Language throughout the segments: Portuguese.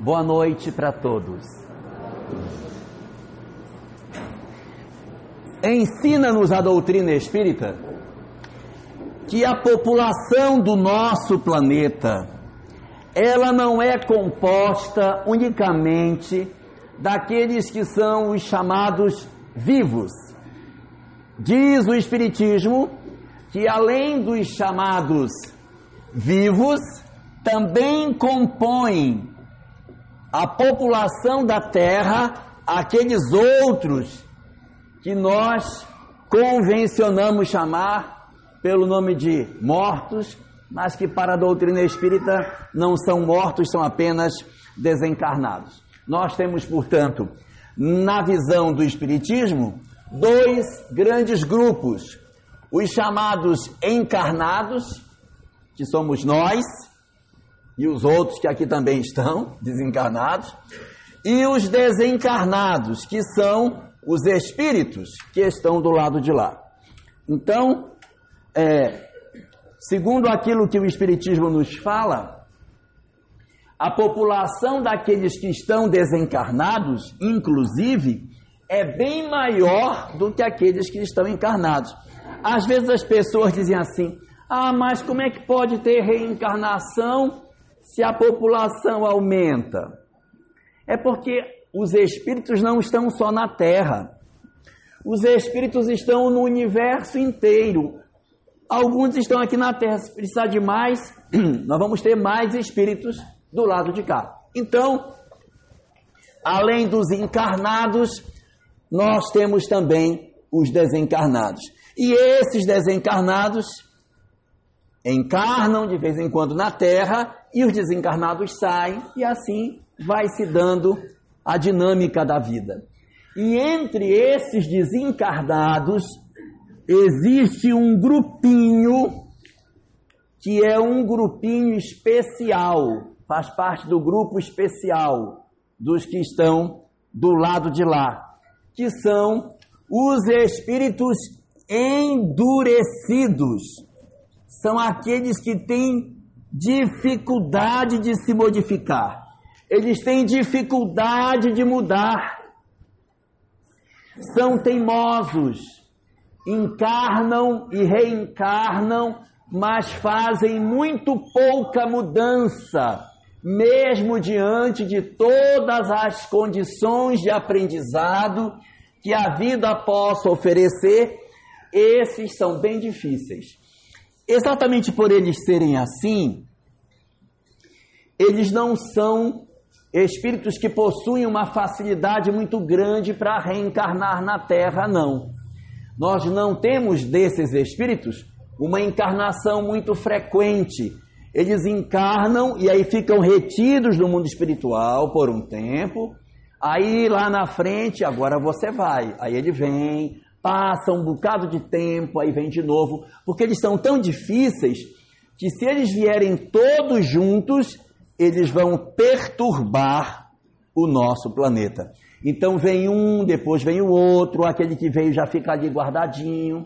Boa noite para todos. Ensina-nos a doutrina espírita que a população do nosso planeta ela não é composta unicamente daqueles que são os chamados vivos. Diz o Espiritismo que além dos chamados vivos, também compõem a população da Terra aqueles outros que nós convencionamos chamar pelo nome de mortos, mas que para a doutrina espírita não são mortos, são apenas desencarnados. Nós temos, portanto, na visão do Espiritismo, dois grandes grupos: os chamados encarnados, que somos nós, e os outros que aqui também estão, desencarnados, e os desencarnados, que são os espíritos que estão do lado de lá. Então, é, segundo aquilo que o Espiritismo nos fala, a população daqueles que estão desencarnados, inclusive, é bem maior do que aqueles que estão encarnados. Às vezes as pessoas dizem assim: ah, mas como é que pode ter reencarnação se a população aumenta? É porque os espíritos não estão só na Terra. Os espíritos estão no universo inteiro. Alguns estão aqui na Terra. Se precisar de mais, nós vamos ter mais espíritos do lado de cá. Então, além dos encarnados, nós temos também os desencarnados. E esses desencarnados encarnam de vez em quando na Terra e os desencarnados saem, e assim vai se dando a dinâmica da vida. E entre esses desencarnados existe um grupinho que é um grupinho especial, faz parte do grupo especial dos que estão do lado de lá, que são os espíritos endurecidos. São aqueles que têm dificuldade de se modificar. Eles têm dificuldade de mudar. São teimosos. Encarnam e reencarnam, mas fazem muito pouca mudança, mesmo diante de todas as condições de aprendizado que a vida possa oferecer. Esses são bem difíceis. Exatamente por eles serem assim, eles não são espíritos que possuem uma facilidade muito grande para reencarnar na Terra, não. Nós não temos desses espíritos uma encarnação muito frequente. Eles encarnam e aí ficam retidos no mundo espiritual por um tempo. Aí lá na frente, agora você vai. Aí ele vem, passa um bocado de tempo, aí vem de novo, porque eles são tão difíceis que se eles vierem todos juntos, eles vão perturbar o nosso planeta. Então vem um, depois vem o outro, aquele que veio já fica ali guardadinho.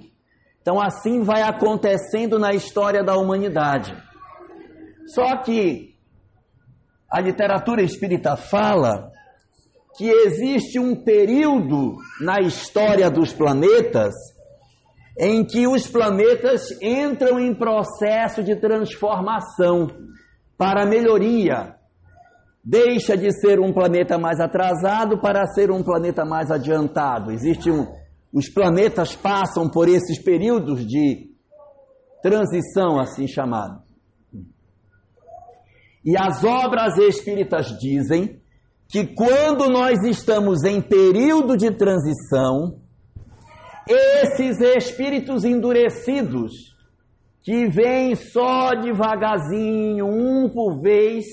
Então assim vai acontecendo na história da humanidade. Só que a literatura espírita fala que existe um período na história dos planetas em que os planetas entram em processo de transformação para melhoria. Deixa de ser um planeta mais atrasado para ser um planeta mais adiantado. Existe um, os planetas passam por esses períodos de transição, assim chamado. E as obras espíritas dizem que quando nós estamos em período de transição, esses espíritos endurecidos que vem só devagarzinho, um por vez,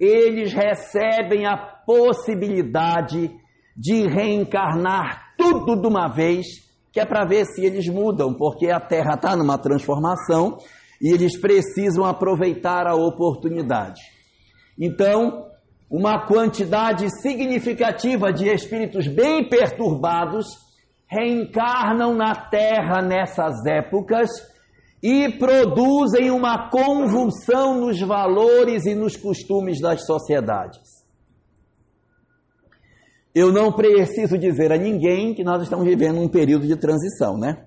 eles recebem a possibilidade de reencarnar tudo de uma vez, que é para ver se eles mudam, porque a Terra está numa transformação e eles precisam aproveitar a oportunidade. Então, uma quantidade significativa de espíritos bem perturbados reencarnam na Terra nessas épocas e produzem uma convulsão nos valores e nos costumes das sociedades. Eu não preciso dizer a ninguém que nós estamos vivendo um período de transição, né?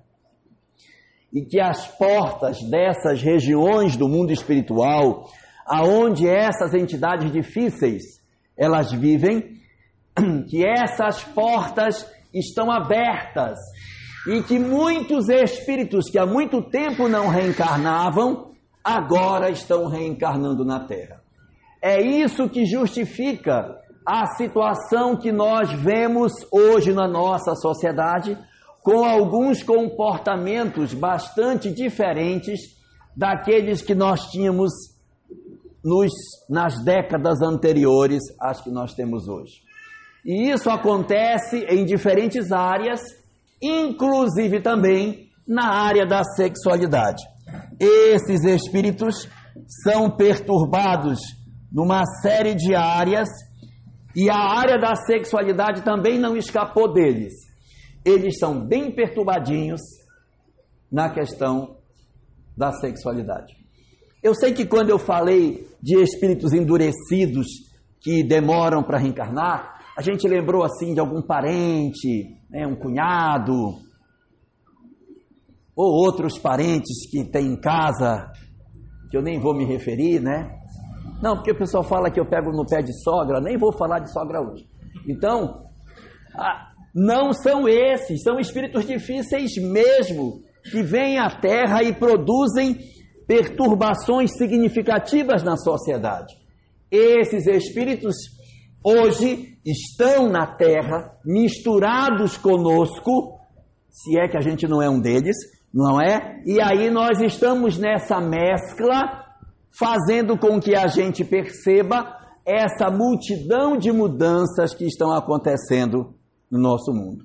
E que as portas dessas regiões do mundo espiritual, aonde essas entidades difíceis elas vivem, que essas portas estão abertas e que muitos espíritos que há muito tempo não reencarnavam, agora estão reencarnando na Terra. É isso que justifica a situação que nós vemos hoje na nossa sociedade, com alguns comportamentos bastante diferentes daqueles que nós tínhamos nos, nas décadas anteriores às que nós temos hoje. E isso acontece em diferentes áreas inclusive também na área da sexualidade. Esses espíritos são perturbados numa série de áreas e a área da sexualidade também não escapou deles. Eles são bem perturbadinhos na questão da sexualidade. Eu sei que quando eu falei de espíritos endurecidos que demoram para reencarnar, a gente lembrou assim de algum parente, né, um cunhado, ou outros parentes que tem em casa, que eu nem vou me referir, né? Não, porque o pessoal fala que eu pego no pé de sogra, nem vou falar de sogra hoje. Então, não são esses, são espíritos difíceis mesmo, que vêm à Terra e produzem perturbações significativas na sociedade. Esses espíritos hoje estão na terra, misturados conosco, se é que a gente não é um deles, não é? E aí nós estamos nessa mescla, fazendo com que a gente perceba essa multidão de mudanças que estão acontecendo no nosso mundo.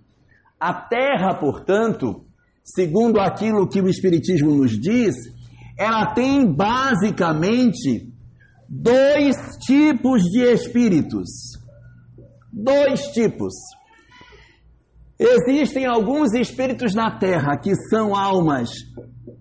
A terra, portanto, segundo aquilo que o Espiritismo nos diz, ela tem basicamente dois tipos de espíritos. Dois tipos. Existem alguns espíritos na Terra que são almas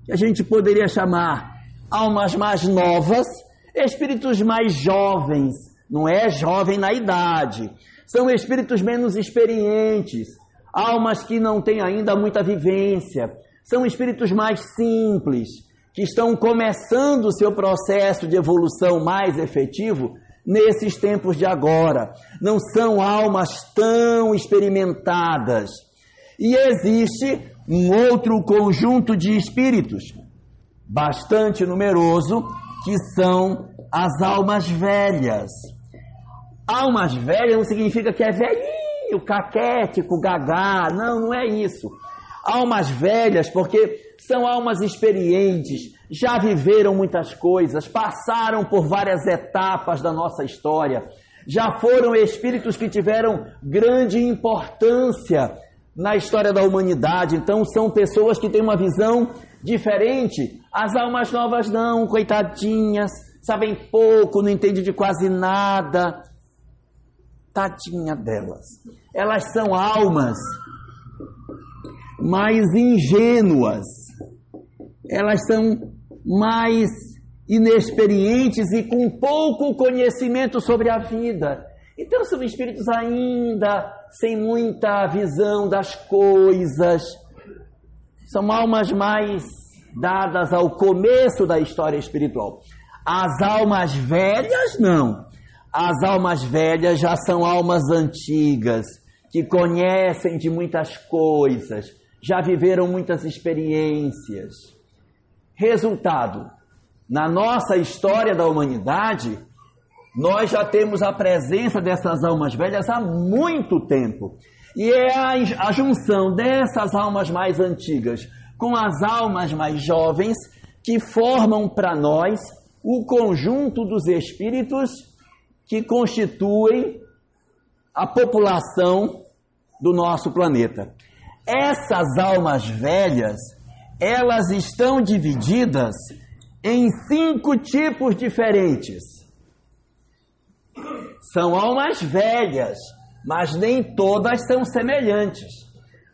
que a gente poderia chamar almas mais novas, espíritos mais jovens, não é jovem na idade, são espíritos menos experientes, almas que não têm ainda muita vivência, são espíritos mais simples, que estão começando o seu processo de evolução mais efetivo nesses tempos de agora. Não são almas tão experimentadas. E existe um outro conjunto de espíritos, bastante numeroso, que são as almas velhas. Almas velhas não significa que é velhinho, caquético, gagá. Não, não é isso. Almas velhas, porque são almas experientes, já viveram muitas coisas, passaram por várias etapas da nossa história, já foram espíritos que tiveram grande importância na história da humanidade, então são pessoas que têm uma visão diferente. As almas novas não, coitadinhas, sabem pouco, não entendem de quase nada. Tadinha delas. Elas são almas mais ingênuas elas são mais inexperientes e com pouco conhecimento sobre a vida. Então são espíritos ainda sem muita visão das coisas. São almas mais dadas ao começo da história espiritual. As almas velhas não. As almas velhas já são almas antigas, que conhecem de muitas coisas, já viveram muitas experiências. Resultado: na nossa história da humanidade, nós já temos a presença dessas almas velhas há muito tempo. E é a, a junção dessas almas mais antigas com as almas mais jovens que formam para nós o conjunto dos espíritos que constituem a população do nosso planeta. Essas almas velhas elas estão divididas em cinco tipos diferentes. São almas velhas, mas nem todas são semelhantes.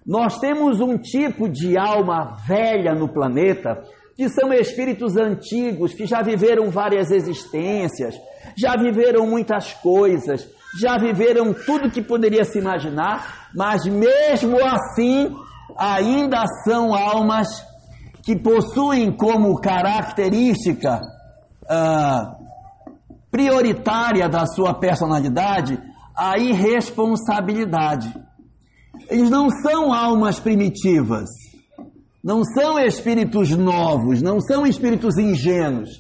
Nós temos um tipo de alma velha no planeta que são espíritos antigos, que já viveram várias existências, já viveram muitas coisas, já viveram tudo que poderia se imaginar, mas mesmo assim ainda são almas que possuem como característica ah, prioritária da sua personalidade a irresponsabilidade. Eles não são almas primitivas, não são espíritos novos, não são espíritos ingênuos.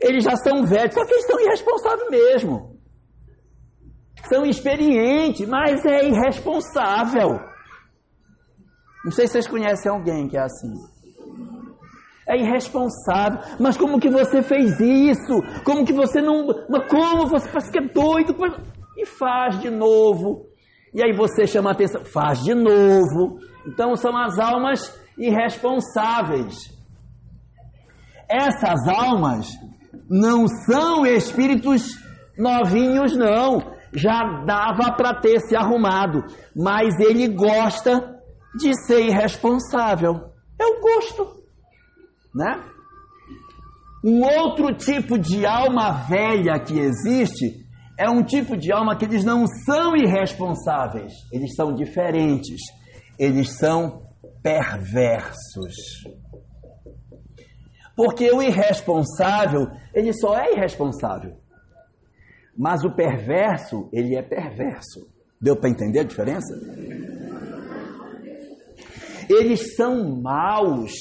Eles já são velhos, só que eles são irresponsáveis mesmo. São experientes, mas é irresponsável. Não sei se vocês conhecem alguém que é assim. É irresponsável. Mas como que você fez isso? Como que você não. Mas como você parece que é doido? E faz de novo. E aí você chama a atenção, faz de novo. Então são as almas irresponsáveis. Essas almas não são espíritos novinhos, não. Já dava para ter se arrumado, mas ele gosta de ser irresponsável. É o gosto, né? Um outro tipo de alma velha que existe é um tipo de alma que eles não são irresponsáveis, eles são diferentes, eles são perversos. Porque o irresponsável, ele só é irresponsável. Mas o perverso, ele é perverso. Deu para entender a diferença? Eles são maus.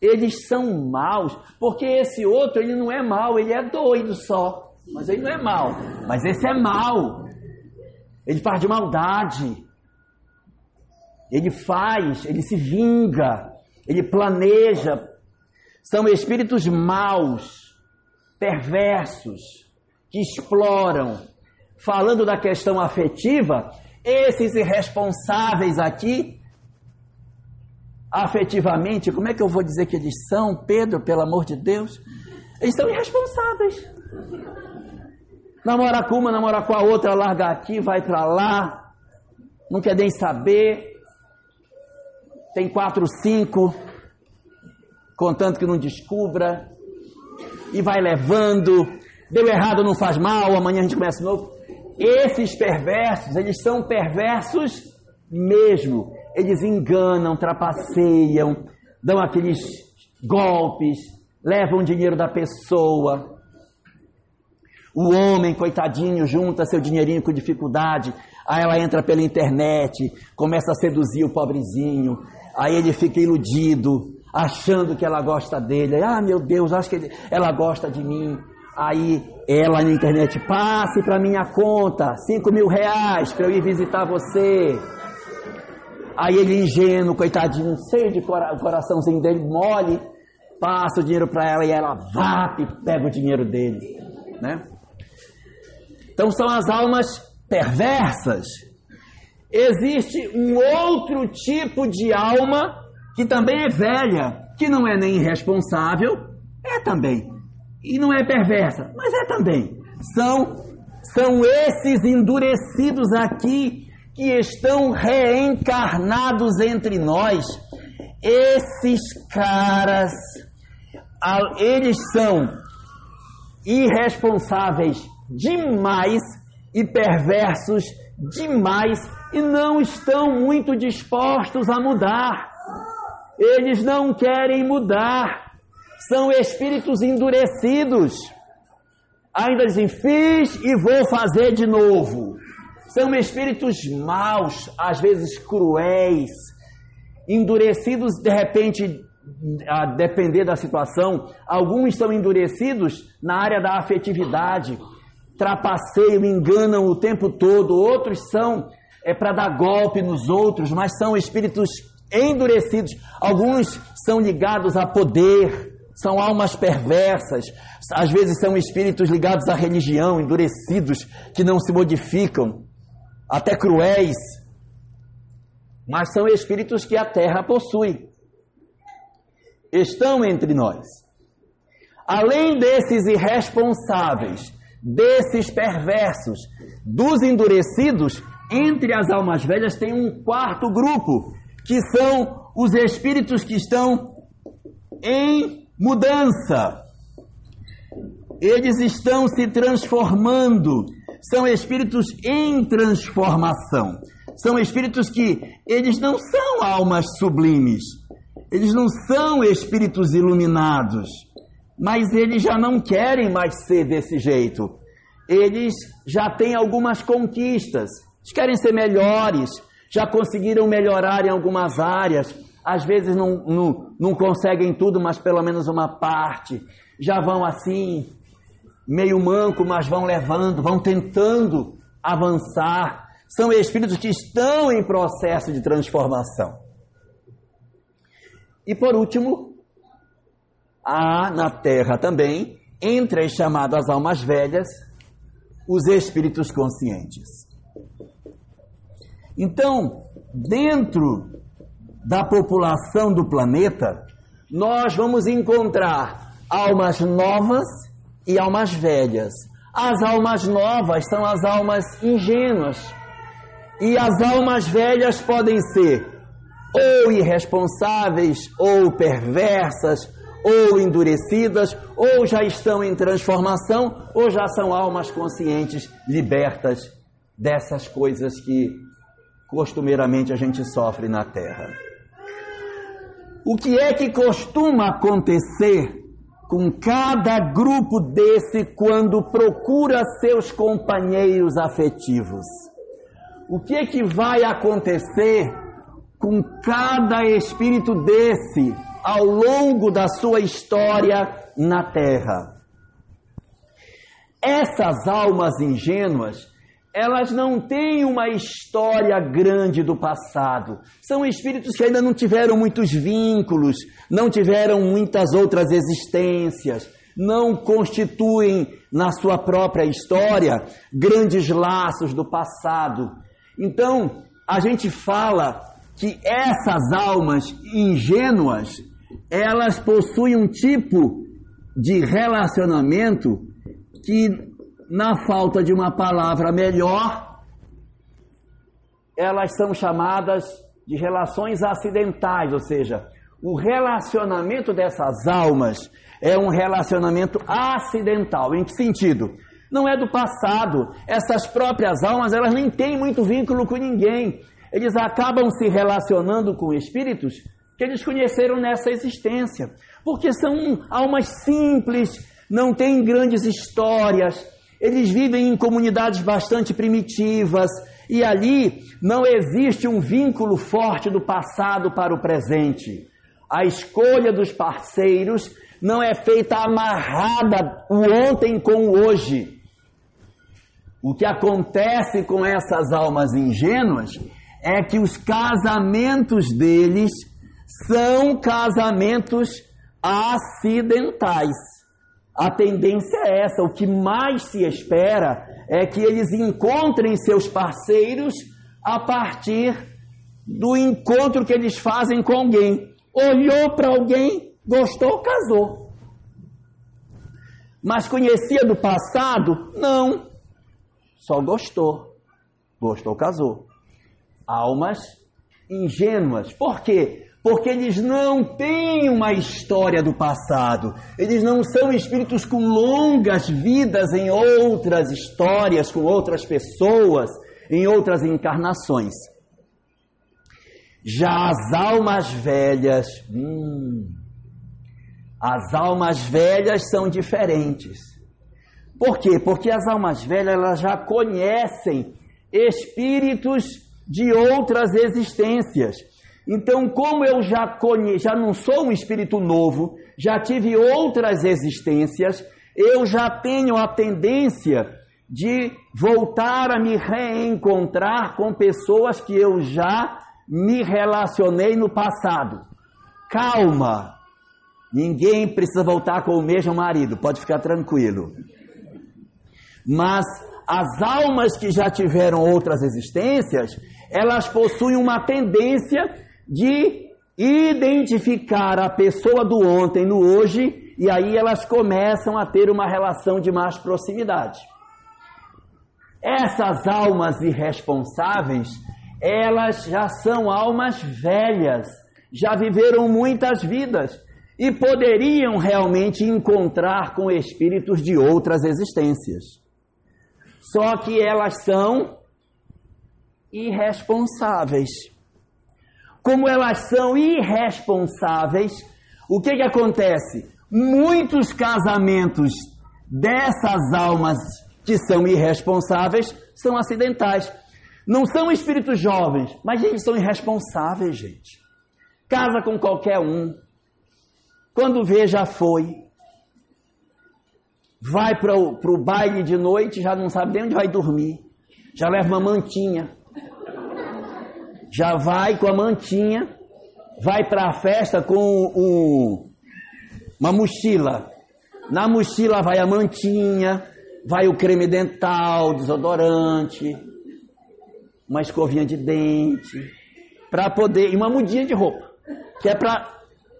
Eles são maus, porque esse outro ele não é mau, ele é doido só. Mas ele não é mau. Mas esse é mau. Ele faz de maldade. Ele faz, ele se vinga, ele planeja. São espíritos maus, perversos, que exploram. Falando da questão afetiva, esses irresponsáveis aqui afetivamente, como é que eu vou dizer que eles são, Pedro, pelo amor de Deus? Eles são irresponsáveis. Namora com uma, namora com a outra, larga aqui, vai para lá, não quer nem saber. Tem quatro, cinco, contando que não descubra, e vai levando. Deu errado, não faz mal, amanhã a gente começa novo. Esses perversos, eles são perversos mesmo eles enganam, trapaceiam, dão aqueles golpes, levam o dinheiro da pessoa. O homem, coitadinho, junta seu dinheirinho com dificuldade, aí ela entra pela internet, começa a seduzir o pobrezinho, aí ele fica iludido, achando que ela gosta dele. Ah, meu Deus, acho que ele, ela gosta de mim. Aí ela na internet, passe para minha conta, cinco mil reais para eu ir visitar você. Aí ele ingênuo, coitadinho, cheio de cora coraçãozinho dele mole, passa o dinheiro para ela e ela vá e pega o dinheiro dele, né? Então são as almas perversas. Existe um outro tipo de alma que também é velha, que não é nem irresponsável, é também. E não é perversa, mas é também. São são esses endurecidos aqui que estão reencarnados entre nós, esses caras, eles são irresponsáveis demais e perversos demais e não estão muito dispostos a mudar. Eles não querem mudar. São espíritos endurecidos. Ainda dizem: fiz e vou fazer de novo. São espíritos maus, às vezes cruéis, endurecidos de repente, a depender da situação. Alguns são endurecidos na área da afetividade, trapaceiam, enganam o tempo todo. Outros são é para dar golpe nos outros, mas são espíritos endurecidos. Alguns são ligados a poder, são almas perversas, às vezes são espíritos ligados à religião, endurecidos, que não se modificam até cruéis, mas são espíritos que a terra possui. Estão entre nós. Além desses irresponsáveis, desses perversos, dos endurecidos, entre as almas velhas tem um quarto grupo, que são os espíritos que estão em mudança. Eles estão se transformando. São espíritos em transformação. São espíritos que eles não são almas sublimes. Eles não são espíritos iluminados. Mas eles já não querem mais ser desse jeito. Eles já têm algumas conquistas. Eles querem ser melhores. Já conseguiram melhorar em algumas áreas às vezes não, não, não conseguem tudo, mas pelo menos uma parte. Já vão assim, meio manco, mas vão levando, vão tentando avançar. São espíritos que estão em processo de transformação. E por último, há na Terra também, entre as chamadas almas velhas, os espíritos conscientes. Então, dentro da população do planeta, nós vamos encontrar almas novas e almas velhas. As almas novas são as almas ingênuas. E as almas velhas podem ser ou irresponsáveis, ou perversas, ou endurecidas, ou já estão em transformação, ou já são almas conscientes, libertas dessas coisas que costumeiramente a gente sofre na Terra. O que é que costuma acontecer com cada grupo desse quando procura seus companheiros afetivos? O que é que vai acontecer com cada espírito desse ao longo da sua história na Terra? Essas almas ingênuas elas não têm uma história grande do passado. São espíritos que ainda não tiveram muitos vínculos, não tiveram muitas outras existências, não constituem na sua própria história grandes laços do passado. Então, a gente fala que essas almas ingênuas, elas possuem um tipo de relacionamento que na falta de uma palavra melhor, elas são chamadas de relações acidentais, ou seja, o relacionamento dessas almas é um relacionamento acidental. Em que sentido? Não é do passado. Essas próprias almas, elas nem têm muito vínculo com ninguém. Eles acabam se relacionando com espíritos que eles conheceram nessa existência. Porque são almas simples, não têm grandes histórias, eles vivem em comunidades bastante primitivas e ali não existe um vínculo forte do passado para o presente. A escolha dos parceiros não é feita amarrada o ontem com o hoje. O que acontece com essas almas ingênuas é que os casamentos deles são casamentos acidentais. A tendência é essa, o que mais se espera é que eles encontrem seus parceiros a partir do encontro que eles fazem com alguém. Olhou para alguém, gostou, casou. Mas conhecia do passado? Não. Só gostou. Gostou, casou. Almas ingênuas. Por quê? Porque eles não têm uma história do passado. Eles não são espíritos com longas vidas em outras histórias, com outras pessoas, em outras encarnações. Já as almas velhas, hum, as almas velhas são diferentes. Por quê? Porque as almas velhas elas já conhecem espíritos de outras existências. Então, como eu já já não sou um espírito novo, já tive outras existências, eu já tenho a tendência de voltar a me reencontrar com pessoas que eu já me relacionei no passado. Calma! Ninguém precisa voltar com o mesmo marido, pode ficar tranquilo. Mas as almas que já tiveram outras existências, elas possuem uma tendência de identificar a pessoa do ontem no hoje e aí elas começam a ter uma relação de mais proximidade. Essas almas irresponsáveis, elas já são almas velhas, já viveram muitas vidas. e poderiam realmente encontrar com espíritos de outras existências. Só que elas são irresponsáveis. Como elas são irresponsáveis, o que, que acontece? Muitos casamentos dessas almas que são irresponsáveis são acidentais. Não são espíritos jovens, mas eles são irresponsáveis, gente. Casa com qualquer um. Quando vê, já foi. Vai para o baile de noite, já não sabe nem onde vai dormir. Já leva uma mantinha. Já vai com a mantinha. Vai para a festa com um, uma mochila. Na mochila vai a mantinha, vai o creme dental, desodorante, uma escovinha de dente, para poder, e uma mudinha de roupa, que é para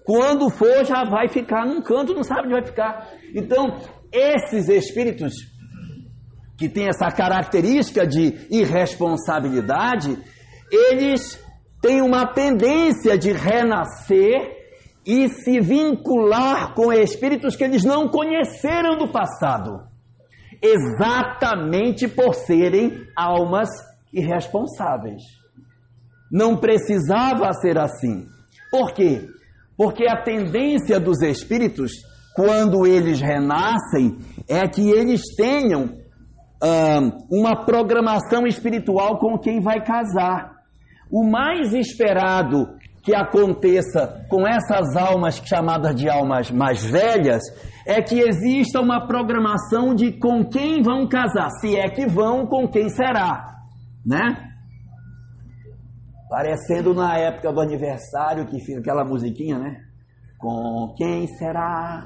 quando for já vai ficar num canto, não sabe onde vai ficar. Então, esses espíritos que têm essa característica de irresponsabilidade, eles têm uma tendência de renascer e se vincular com espíritos que eles não conheceram do passado, exatamente por serem almas irresponsáveis. Não precisava ser assim. Por quê? Porque a tendência dos espíritos, quando eles renascem, é que eles tenham uma programação espiritual com quem vai casar. O mais esperado que aconteça com essas almas chamadas de almas mais velhas é que exista uma programação de com quem vão casar, se é que vão, com quem será, né? Parecendo na época do aniversário que fica aquela musiquinha, né? Com quem será?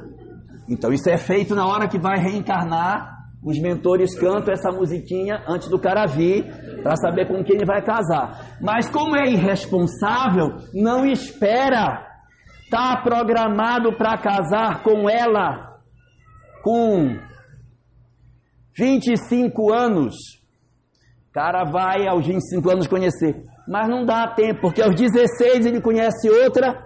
Então isso é feito na hora que vai reencarnar. Os mentores cantam essa musiquinha antes do cara vir para saber com quem ele vai casar. Mas como é irresponsável, não espera. Tá programado para casar com ela com 25 anos. Cara vai aos 25 anos conhecer, mas não dá tempo, porque aos 16 ele conhece outra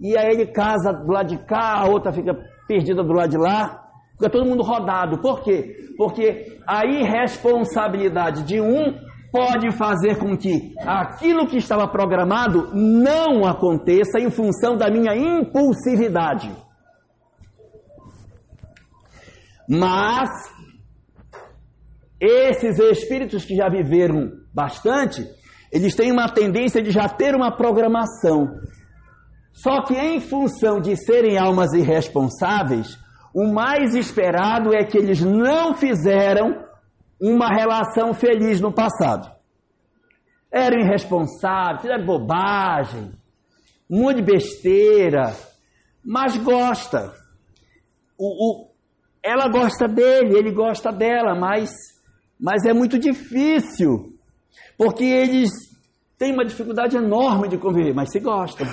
e aí ele casa do lado de cá, a outra fica perdida do lado de lá. Fica todo mundo rodado. Por quê? Porque a irresponsabilidade de um pode fazer com que aquilo que estava programado não aconteça em função da minha impulsividade. Mas esses espíritos que já viveram bastante, eles têm uma tendência de já ter uma programação. Só que em função de serem almas irresponsáveis, o mais esperado é que eles não fizeram uma relação feliz no passado. Eram irresponsáveis, fizeram bobagem, um monte de besteira, mas gosta. O, o, ela gosta dele, ele gosta dela, mas, mas é muito difícil, porque eles têm uma dificuldade enorme de conviver, mas se gostam.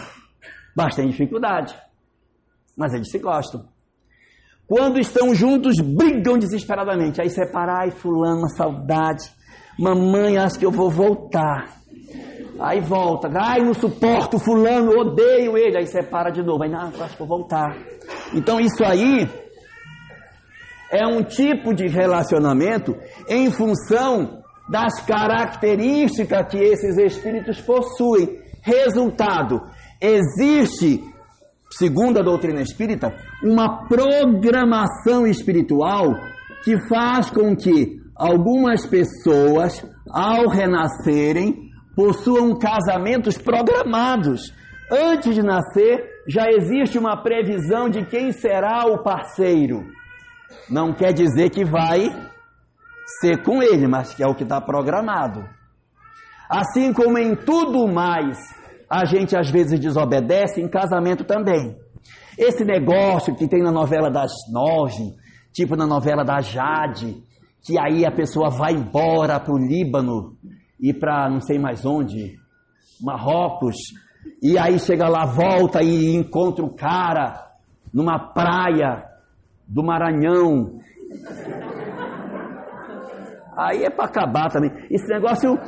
Bastante dificuldade, mas eles se gostam. Quando estão juntos, brigam desesperadamente. Aí separa, ai, fulano, saudade. Mamãe, acho que eu vou voltar. Aí volta, ai, não suporto fulano, odeio ele. Aí separa de novo. Aí, não, acho que vou voltar. Então isso aí é um tipo de relacionamento em função das características que esses espíritos possuem. Resultado: existe segundo a doutrina espírita, uma programação espiritual que faz com que algumas pessoas, ao renascerem, possuam casamentos programados. Antes de nascer, já existe uma previsão de quem será o parceiro. Não quer dizer que vai ser com ele, mas que é o que está programado. Assim como em tudo mais a gente às vezes desobedece em casamento também. Esse negócio que tem na novela das nove, tipo na novela da Jade, que aí a pessoa vai embora para o Líbano e para não sei mais onde, Marrocos, e aí chega lá, volta e encontra o cara numa praia do Maranhão. Aí é para acabar também. Esse negócio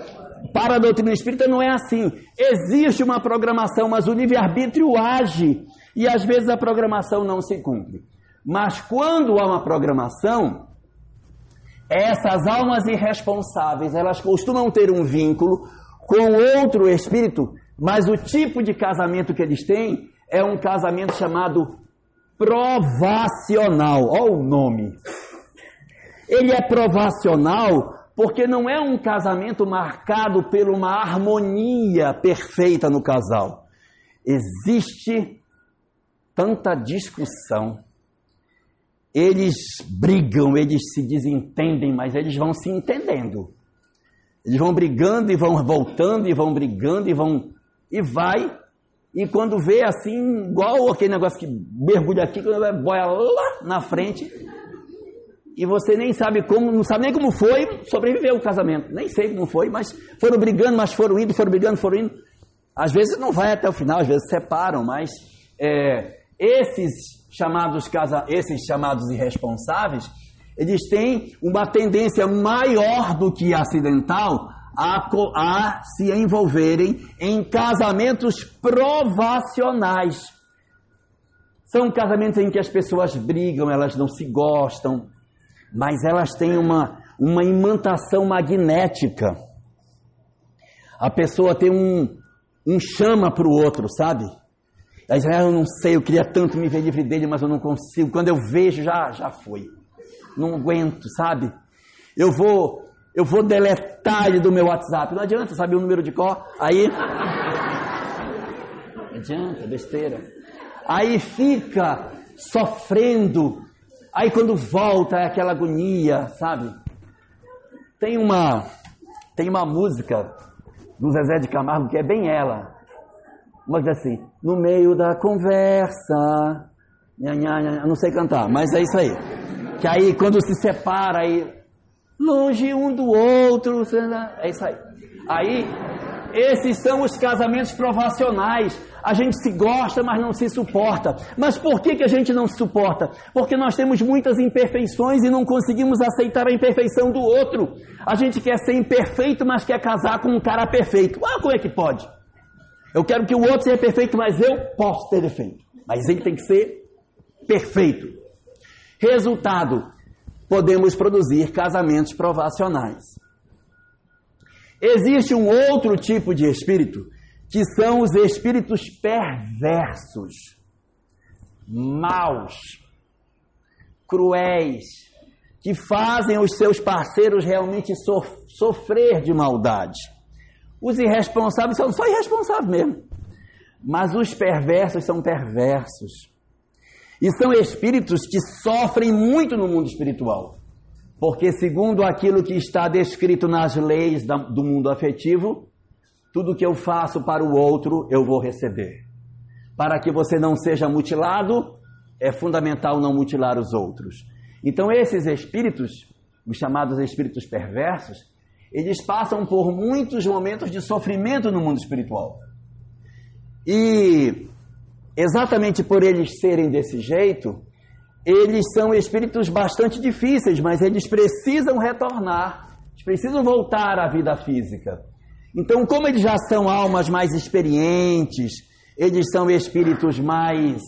para a doutrina espírita não é assim. Existe uma programação, mas o livre-arbítrio age e às vezes a programação não se cumpre. Mas quando há uma programação, essas almas irresponsáveis, elas costumam ter um vínculo com outro espírito, mas o tipo de casamento que eles têm é um casamento chamado provacional. Olha o nome. Ele é provacional porque não é um casamento marcado por uma harmonia perfeita no casal. Existe tanta discussão. Eles brigam, eles se desentendem, mas eles vão se entendendo. Eles vão brigando e vão voltando e vão brigando e vão e vai. E quando vê assim, igual aquele negócio que mergulha aqui, quando vai boia lá na frente, e você nem sabe como, não sabe nem como foi, sobreviveu o casamento. Nem sei como foi, mas foram brigando, mas foram indo, foram brigando, foram indo. Às vezes não vai até o final, às vezes separam, mas é, esses chamados casa, esses chamados irresponsáveis, eles têm uma tendência maior do que acidental a, a se envolverem em casamentos provacionais. São casamentos em que as pessoas brigam, elas não se gostam, mas elas têm uma, uma imantação magnética. A pessoa tem um, um chama para o outro, sabe? Aí ah, eu não sei, eu queria tanto me ver livre dele, mas eu não consigo. Quando eu vejo, já, já foi. Não aguento, sabe? Eu vou, eu vou deletar ele do meu WhatsApp. Não adianta, sabe o número de cor? Aí. Não adianta, besteira. Aí fica sofrendo Aí quando volta é aquela agonia, sabe? Tem uma tem uma música do Zezé de Camargo que é bem ela. Mas assim, no meio da conversa, nha, nha, nha, não sei cantar, mas é isso aí. Que aí quando se separa aí longe um do outro, é isso aí. Aí esses são os casamentos provacionais. A gente se gosta, mas não se suporta. Mas por que, que a gente não se suporta? Porque nós temos muitas imperfeições e não conseguimos aceitar a imperfeição do outro. A gente quer ser imperfeito, mas quer casar com um cara perfeito. Ah, como é que pode? Eu quero que o outro seja perfeito, mas eu posso ter defeito. Mas ele tem que ser perfeito. Resultado: podemos produzir casamentos provacionais. Existe um outro tipo de espírito, que são os espíritos perversos, maus, cruéis, que fazem os seus parceiros realmente sofrer de maldade. Os irresponsáveis são só irresponsáveis mesmo. Mas os perversos são perversos. E são espíritos que sofrem muito no mundo espiritual. Porque, segundo aquilo que está descrito nas leis do mundo afetivo, tudo que eu faço para o outro, eu vou receber. Para que você não seja mutilado, é fundamental não mutilar os outros. Então, esses espíritos, os chamados espíritos perversos, eles passam por muitos momentos de sofrimento no mundo espiritual. E exatamente por eles serem desse jeito, eles são espíritos bastante difíceis, mas eles precisam retornar, eles precisam voltar à vida física. Então, como eles já são almas mais experientes, eles são espíritos mais,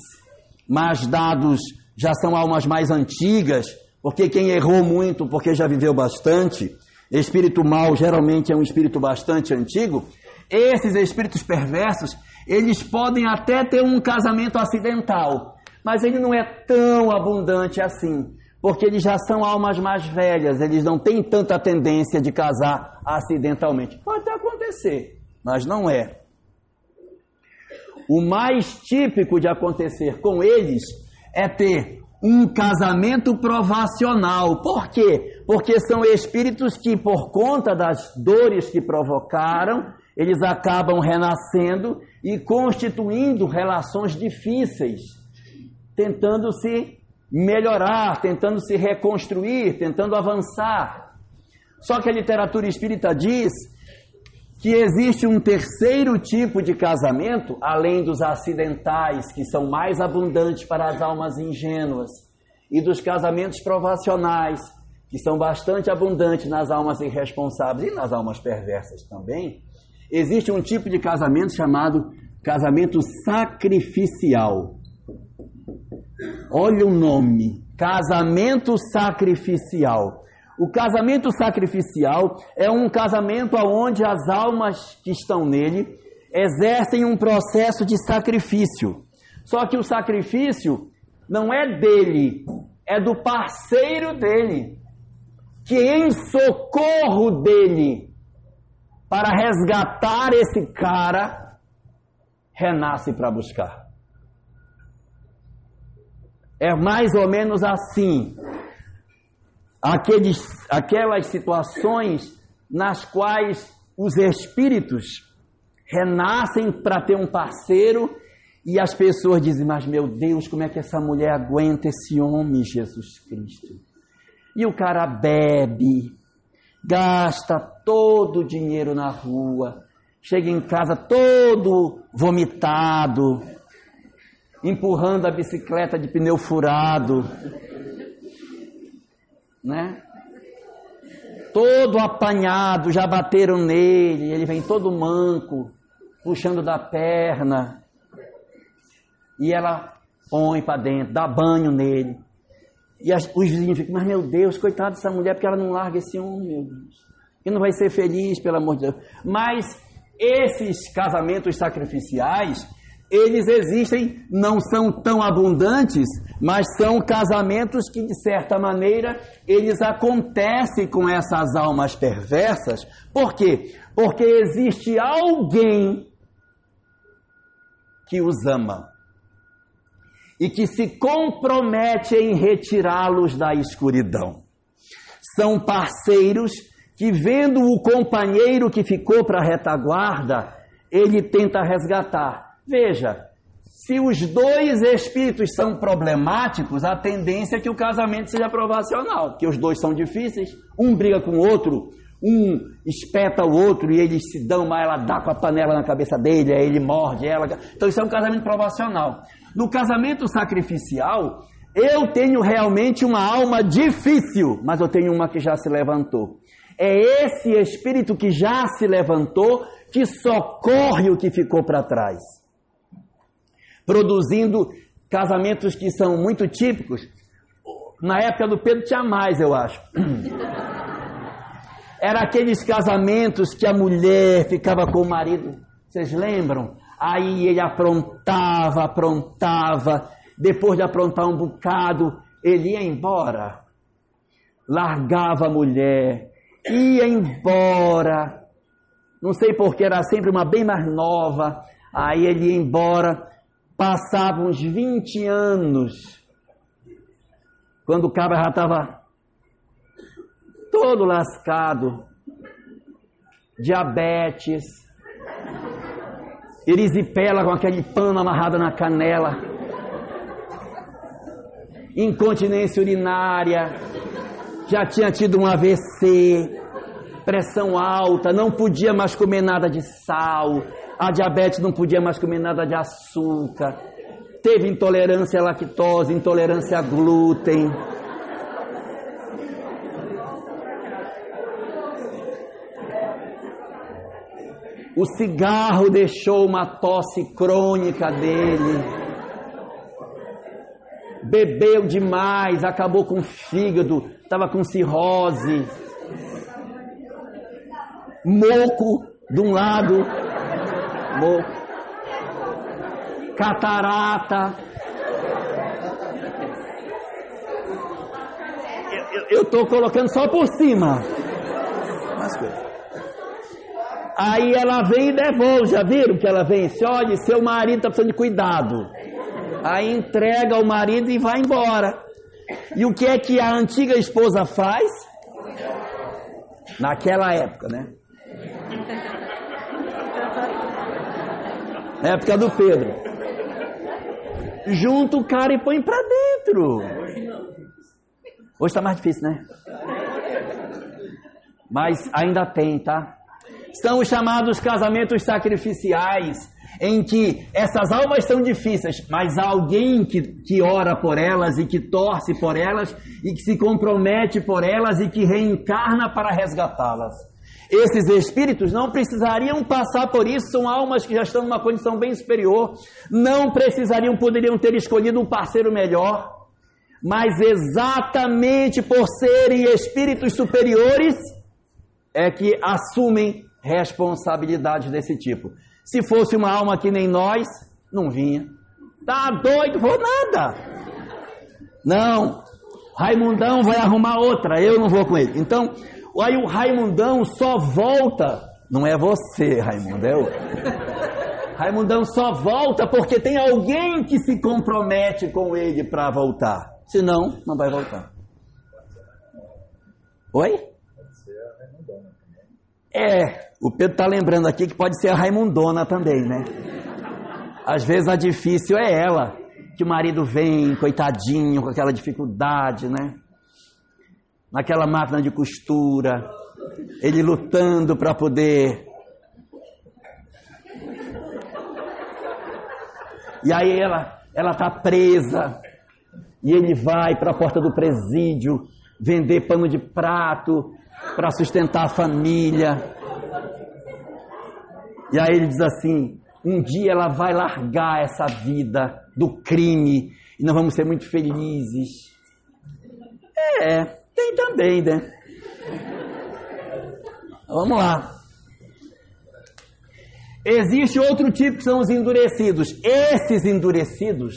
mais dados, já são almas mais antigas, porque quem errou muito, porque já viveu bastante, espírito mau geralmente é um espírito bastante antigo, esses espíritos perversos, eles podem até ter um casamento acidental, mas ele não é tão abundante assim, porque eles já são almas mais velhas, eles não têm tanta tendência de casar acidentalmente. Pode até acontecer, mas não é. O mais típico de acontecer com eles é ter um casamento provacional. Por quê? Porque são espíritos que, por conta das dores que provocaram, eles acabam renascendo e constituindo relações difíceis tentando se melhorar, tentando se reconstruir, tentando avançar. Só que a literatura espírita diz que existe um terceiro tipo de casamento, além dos acidentais, que são mais abundantes para as almas ingênuas, e dos casamentos provacionais, que são bastante abundantes nas almas irresponsáveis e nas almas perversas também, existe um tipo de casamento chamado casamento sacrificial. Olha o nome, casamento sacrificial. O casamento sacrificial é um casamento onde as almas que estão nele exercem um processo de sacrifício. Só que o sacrifício não é dele, é do parceiro dele, que em socorro dele, para resgatar esse cara, renasce para buscar. É mais ou menos assim. Aqueles, aquelas situações nas quais os espíritos renascem para ter um parceiro e as pessoas dizem: Mas meu Deus, como é que essa mulher aguenta esse homem, Jesus Cristo? E o cara bebe, gasta todo o dinheiro na rua, chega em casa todo vomitado, empurrando a bicicleta de pneu furado, né? Todo apanhado, já bateram nele, ele vem todo manco, puxando da perna e ela põe para dentro, dá banho nele. E as, os vizinhos ficam, mas meu Deus, coitada dessa mulher, porque ela não larga esse homem, meu Deus. E não vai ser feliz, pelo amor de Deus. Mas esses casamentos sacrificiais, eles existem, não são tão abundantes, mas são casamentos que, de certa maneira, eles acontecem com essas almas perversas. Por quê? Porque existe alguém que os ama e que se compromete em retirá-los da escuridão. São parceiros que, vendo o companheiro que ficou para a retaguarda, ele tenta resgatar. Veja, se os dois espíritos são problemáticos, a tendência é que o casamento seja provacional, porque os dois são difíceis, um briga com o outro, um espeta o outro e eles se dão, mas ela dá com a panela na cabeça dele, aí ele morde ela. Então isso é um casamento provacional. No casamento sacrificial, eu tenho realmente uma alma difícil, mas eu tenho uma que já se levantou. É esse espírito que já se levantou que socorre o que ficou para trás. Produzindo casamentos que são muito típicos. Na época do Pedro tinha mais, eu acho. Era aqueles casamentos que a mulher ficava com o marido. Vocês lembram? Aí ele aprontava, aprontava. Depois de aprontar um bocado, ele ia embora. Largava a mulher, ia embora. Não sei porque era sempre uma bem mais nova. Aí ele ia embora. Passava uns 20 anos. Quando o cabra já estava todo lascado, diabetes, erisipela com aquele pano amarrado na canela, incontinência urinária, já tinha tido um AVC, pressão alta, não podia mais comer nada de sal, a diabetes não podia mais comer nada de açúcar, teve intolerância à lactose, intolerância a glúten. O cigarro deixou uma tosse crônica dele. Bebeu demais, acabou com o fígado, estava com cirrose. Moco de um lado, Catarata. Eu estou colocando só por cima. Aí ela vem e devolve, já viram que ela vem? Se olha, seu marido está precisando de cuidado. Aí entrega o marido e vai embora. E o que é que a antiga esposa faz? Naquela época, né? Época do Pedro. Junta o cara e põe pra dentro. Hoje está mais difícil, né? Mas ainda tem, tá? São os chamados casamentos sacrificiais. em que essas almas são difíceis, mas há alguém que, que ora por elas e que torce por elas e que se compromete por elas e que reencarna para resgatá-las. Esses espíritos não precisariam passar por isso, são almas que já estão numa condição bem superior, não precisariam, poderiam ter escolhido um parceiro melhor, mas exatamente por serem espíritos superiores é que assumem responsabilidades desse tipo. Se fosse uma alma que nem nós, não vinha. Tá doido? Vou nada. Não. Raimundão vai arrumar outra, eu não vou com ele. Então, aí o Raimundão só volta. Não é você, Raimundo, é o. Raimundão só volta porque tem alguém que se compromete com ele para voltar. Senão, não vai voltar. Oi? É, o Pedro está lembrando aqui que pode ser a Raimundona também, né? Às vezes a difícil é ela, que o marido vem, coitadinho, com aquela dificuldade, né? Naquela máquina de costura, ele lutando para poder. E aí ela, ela tá presa, e ele vai para a porta do presídio vender pano de prato para sustentar a família. E aí ele diz assim: um dia ela vai largar essa vida do crime e nós vamos ser muito felizes. É, tem também, né? Vamos lá. Existe outro tipo que são os endurecidos. Esses endurecidos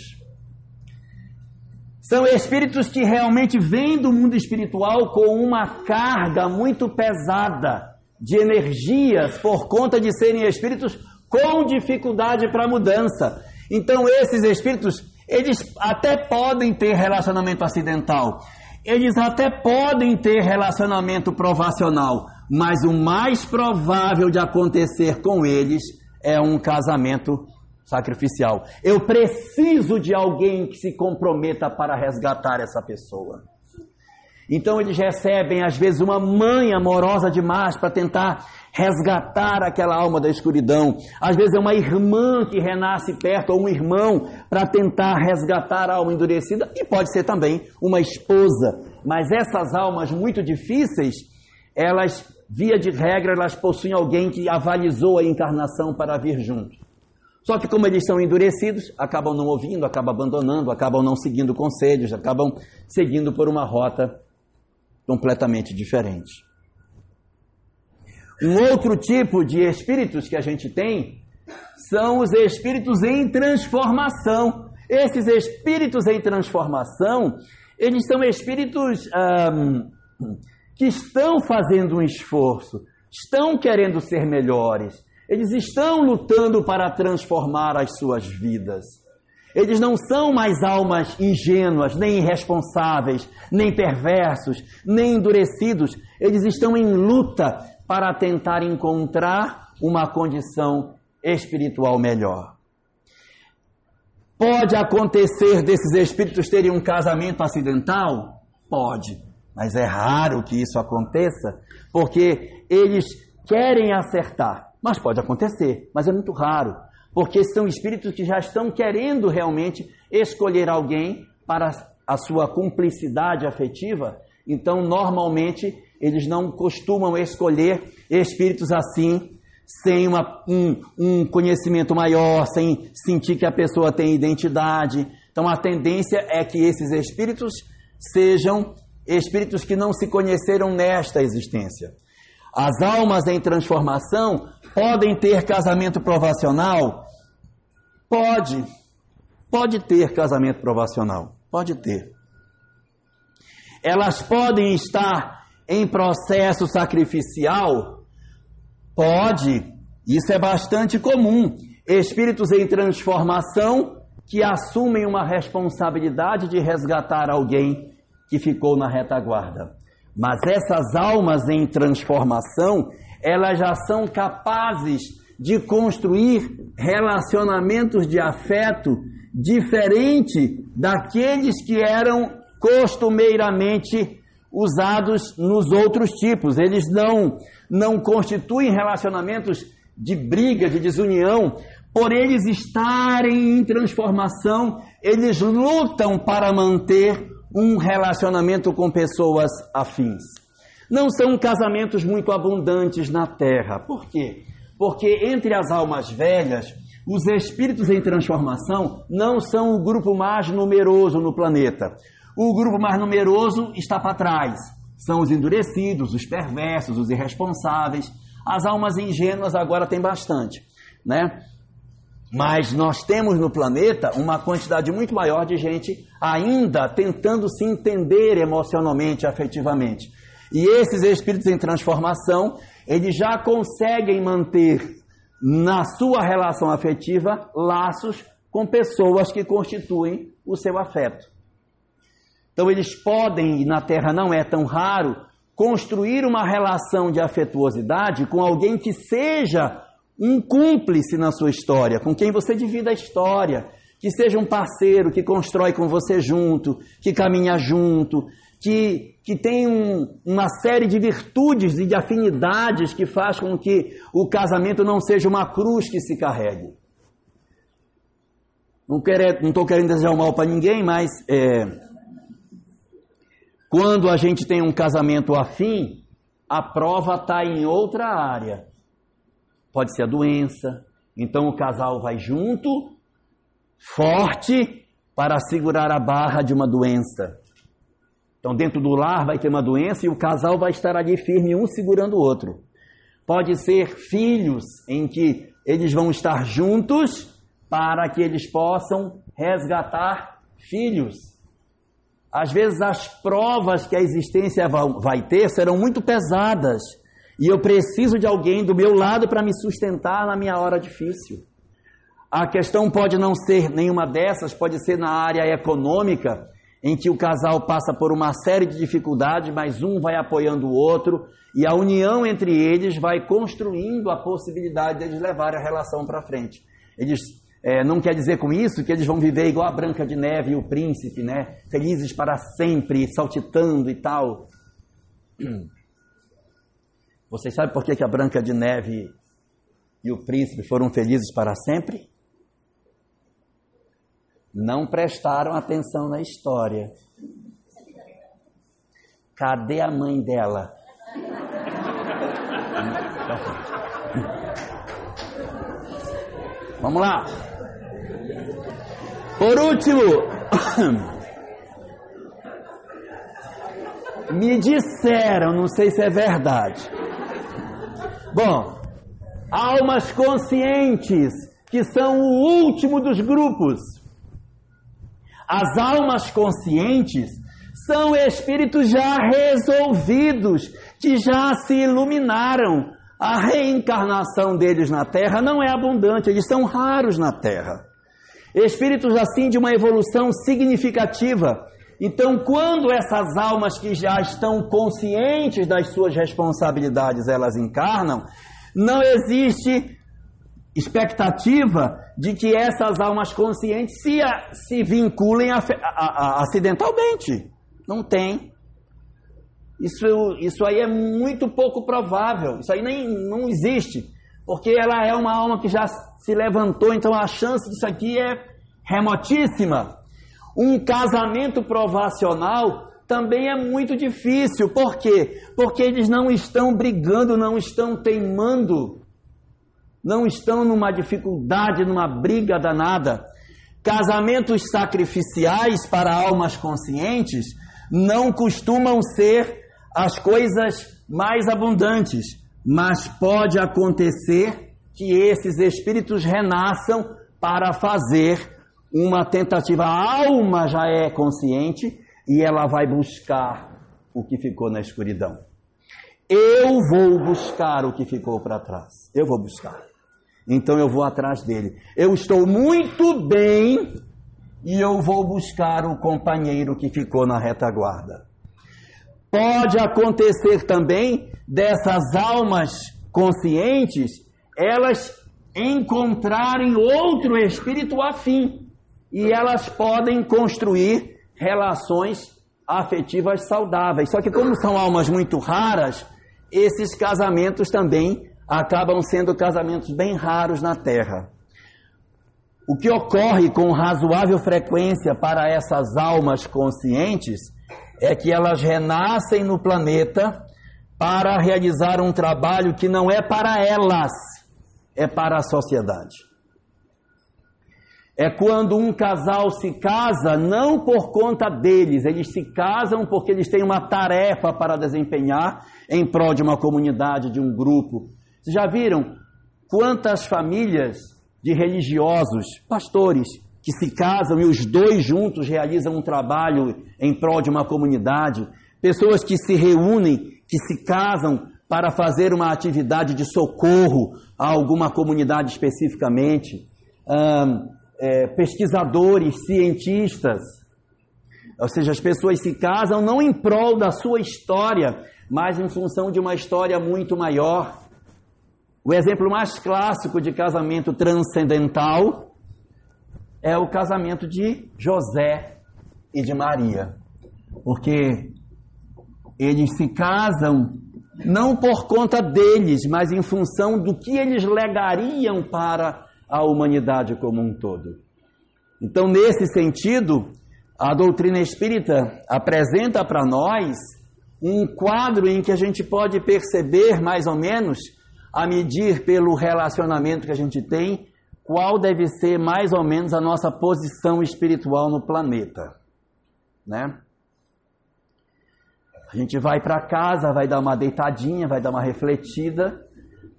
são espíritos que realmente vêm do mundo espiritual com uma carga muito pesada de energias por conta de serem espíritos com dificuldade para mudança. Então esses espíritos, eles até podem ter relacionamento acidental, eles até podem ter relacionamento provacional, mas o mais provável de acontecer com eles é um casamento sacrificial. Eu preciso de alguém que se comprometa para resgatar essa pessoa. Então eles recebem, às vezes, uma mãe amorosa demais para tentar resgatar aquela alma da escuridão. Às vezes é uma irmã que renasce perto, ou um irmão, para tentar resgatar a alma endurecida, e pode ser também uma esposa. Mas essas almas muito difíceis, elas, via de regra, elas possuem alguém que avalizou a encarnação para vir junto. Só que como eles são endurecidos, acabam não ouvindo, acabam abandonando, acabam não seguindo conselhos, acabam seguindo por uma rota completamente diferente. Um outro tipo de espíritos que a gente tem são os espíritos em transformação. Esses espíritos em transformação, eles são espíritos um, que estão fazendo um esforço, estão querendo ser melhores, eles estão lutando para transformar as suas vidas. Eles não são mais almas ingênuas, nem irresponsáveis, nem perversos, nem endurecidos. Eles estão em luta para tentar encontrar uma condição espiritual melhor. Pode acontecer desses espíritos terem um casamento acidental? Pode, mas é raro que isso aconteça, porque eles querem acertar. Mas pode acontecer, mas é muito raro porque são espíritos que já estão querendo realmente escolher alguém para a sua cumplicidade afetiva. Então, normalmente, eles não costumam escolher espíritos assim, sem uma, um, um conhecimento maior, sem sentir que a pessoa tem identidade. Então, a tendência é que esses espíritos sejam espíritos que não se conheceram nesta existência. As almas em transformação podem ter casamento provacional Pode, pode ter casamento provacional, pode ter. Elas podem estar em processo sacrificial? Pode, isso é bastante comum. Espíritos em transformação que assumem uma responsabilidade de resgatar alguém que ficou na retaguarda. Mas essas almas em transformação, elas já são capazes de construir relacionamentos de afeto diferente daqueles que eram costumeiramente usados nos outros tipos. Eles não não constituem relacionamentos de briga, de desunião, por eles estarem em transformação, eles lutam para manter um relacionamento com pessoas afins. Não são casamentos muito abundantes na terra. Por quê? Porque entre as almas velhas, os espíritos em transformação não são o grupo mais numeroso no planeta. O grupo mais numeroso está para trás. São os endurecidos, os perversos, os irresponsáveis. As almas ingênuas agora tem bastante, né? Mas nós temos no planeta uma quantidade muito maior de gente ainda tentando se entender emocionalmente, afetivamente. E esses espíritos em transformação, eles já conseguem manter na sua relação afetiva laços com pessoas que constituem o seu afeto. Então eles podem, e na Terra não é tão raro, construir uma relação de afetuosidade com alguém que seja um cúmplice na sua história, com quem você divida a história, que seja um parceiro que constrói com você junto, que caminha junto, que, que tem um, uma série de virtudes e de afinidades que faz com que o casamento não seja uma cruz que se carregue. Não estou querendo desejar mal para ninguém, mas é, quando a gente tem um casamento afim, a prova está em outra área. Pode ser a doença. Então o casal vai junto, forte, para segurar a barra de uma doença. Então, dentro do lar vai ter uma doença e o casal vai estar ali firme, um segurando o outro. Pode ser filhos em que eles vão estar juntos para que eles possam resgatar filhos. Às vezes, as provas que a existência vai ter serão muito pesadas e eu preciso de alguém do meu lado para me sustentar na minha hora difícil. A questão pode não ser nenhuma dessas, pode ser na área econômica em que o casal passa por uma série de dificuldades, mas um vai apoiando o outro e a união entre eles vai construindo a possibilidade deles levarem a relação para frente. Eles é, não quer dizer com isso que eles vão viver igual a Branca de Neve e o príncipe, né? Felizes para sempre, saltitando e tal. Vocês sabem por que, que a Branca de Neve e o príncipe foram felizes para sempre? não prestaram atenção na história. Cadê a mãe dela? Vamos lá. Por último, me disseram, não sei se é verdade. Bom, almas conscientes, que são o último dos grupos, as almas conscientes são espíritos já resolvidos, que já se iluminaram. A reencarnação deles na Terra não é abundante, eles são raros na Terra. Espíritos assim de uma evolução significativa. Então, quando essas almas que já estão conscientes das suas responsabilidades, elas encarnam, não existe expectativa de que essas almas conscientes se, se vinculem a, a, a, acidentalmente. Não tem. Isso, isso aí é muito pouco provável. Isso aí nem, não existe. Porque ela é uma alma que já se levantou, então a chance disso aqui é remotíssima. Um casamento provacional também é muito difícil. Por quê? Porque eles não estão brigando, não estão teimando não estão numa dificuldade, numa briga danada. Casamentos sacrificiais para almas conscientes não costumam ser as coisas mais abundantes, mas pode acontecer que esses espíritos renasçam para fazer uma tentativa. A alma já é consciente e ela vai buscar o que ficou na escuridão. Eu vou buscar o que ficou para trás. Eu vou buscar então eu vou atrás dele. Eu estou muito bem e eu vou buscar o companheiro que ficou na retaguarda. Pode acontecer também dessas almas conscientes, elas encontrarem outro espírito afim e elas podem construir relações afetivas saudáveis. Só que como são almas muito raras, esses casamentos também acabam sendo casamentos bem raros na Terra. o que ocorre com razoável frequência para essas almas conscientes é que elas renascem no planeta para realizar um trabalho que não é para elas, é para a sociedade. É quando um casal se casa não por conta deles, eles se casam porque eles têm uma tarefa para desempenhar em prol de uma comunidade, de um grupo. Vocês já viram quantas famílias de religiosos, pastores, que se casam e os dois juntos realizam um trabalho em prol de uma comunidade, pessoas que se reúnem, que se casam para fazer uma atividade de socorro a alguma comunidade especificamente é, pesquisadores, cientistas. Ou seja, as pessoas se casam não em prol da sua história, mas em função de uma história muito maior. O exemplo mais clássico de casamento transcendental é o casamento de José e de Maria. Porque eles se casam não por conta deles, mas em função do que eles legariam para a humanidade como um todo. Então, nesse sentido, a doutrina espírita apresenta para nós um quadro em que a gente pode perceber, mais ou menos, a medir pelo relacionamento que a gente tem, qual deve ser mais ou menos a nossa posição espiritual no planeta, né? A gente vai para casa, vai dar uma deitadinha, vai dar uma refletida,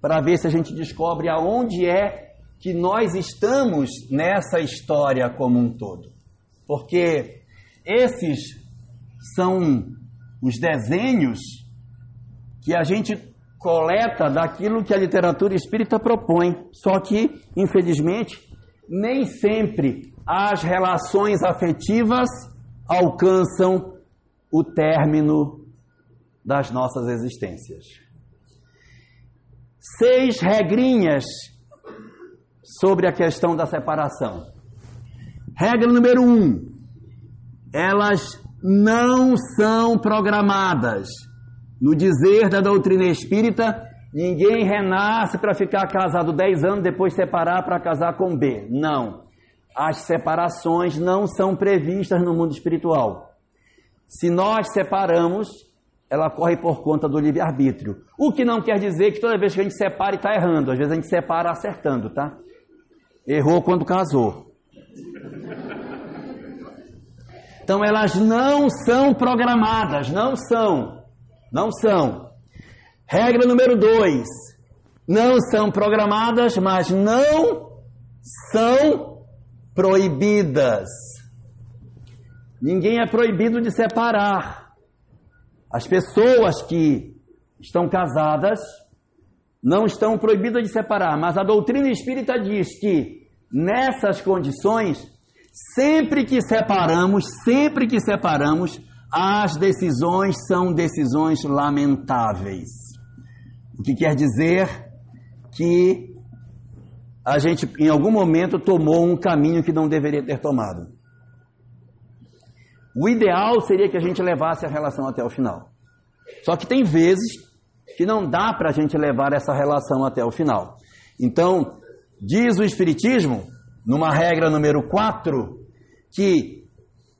para ver se a gente descobre aonde é que nós estamos nessa história como um todo. Porque esses são os desenhos que a gente coleta daquilo que a literatura espírita propõe. Só que, infelizmente, nem sempre as relações afetivas alcançam o término das nossas existências. Seis regrinhas sobre a questão da separação. Regra número um: elas não são programadas. No dizer da doutrina espírita, ninguém renasce para ficar casado 10 anos, depois separar para casar com B. Não. As separações não são previstas no mundo espiritual. Se nós separamos, ela corre por conta do livre-arbítrio. O que não quer dizer que toda vez que a gente separa está errando. Às vezes a gente separa acertando, tá? Errou quando casou. Então elas não são programadas, não são. Não são. Regra número dois: não são programadas, mas não são proibidas. Ninguém é proibido de separar. As pessoas que estão casadas não estão proibidas de separar, mas a doutrina espírita diz que nessas condições, sempre que separamos, sempre que separamos, as decisões são decisões lamentáveis. O que quer dizer que a gente em algum momento tomou um caminho que não deveria ter tomado. O ideal seria que a gente levasse a relação até o final. Só que tem vezes que não dá para a gente levar essa relação até o final. Então, diz o Espiritismo, numa regra número 4, que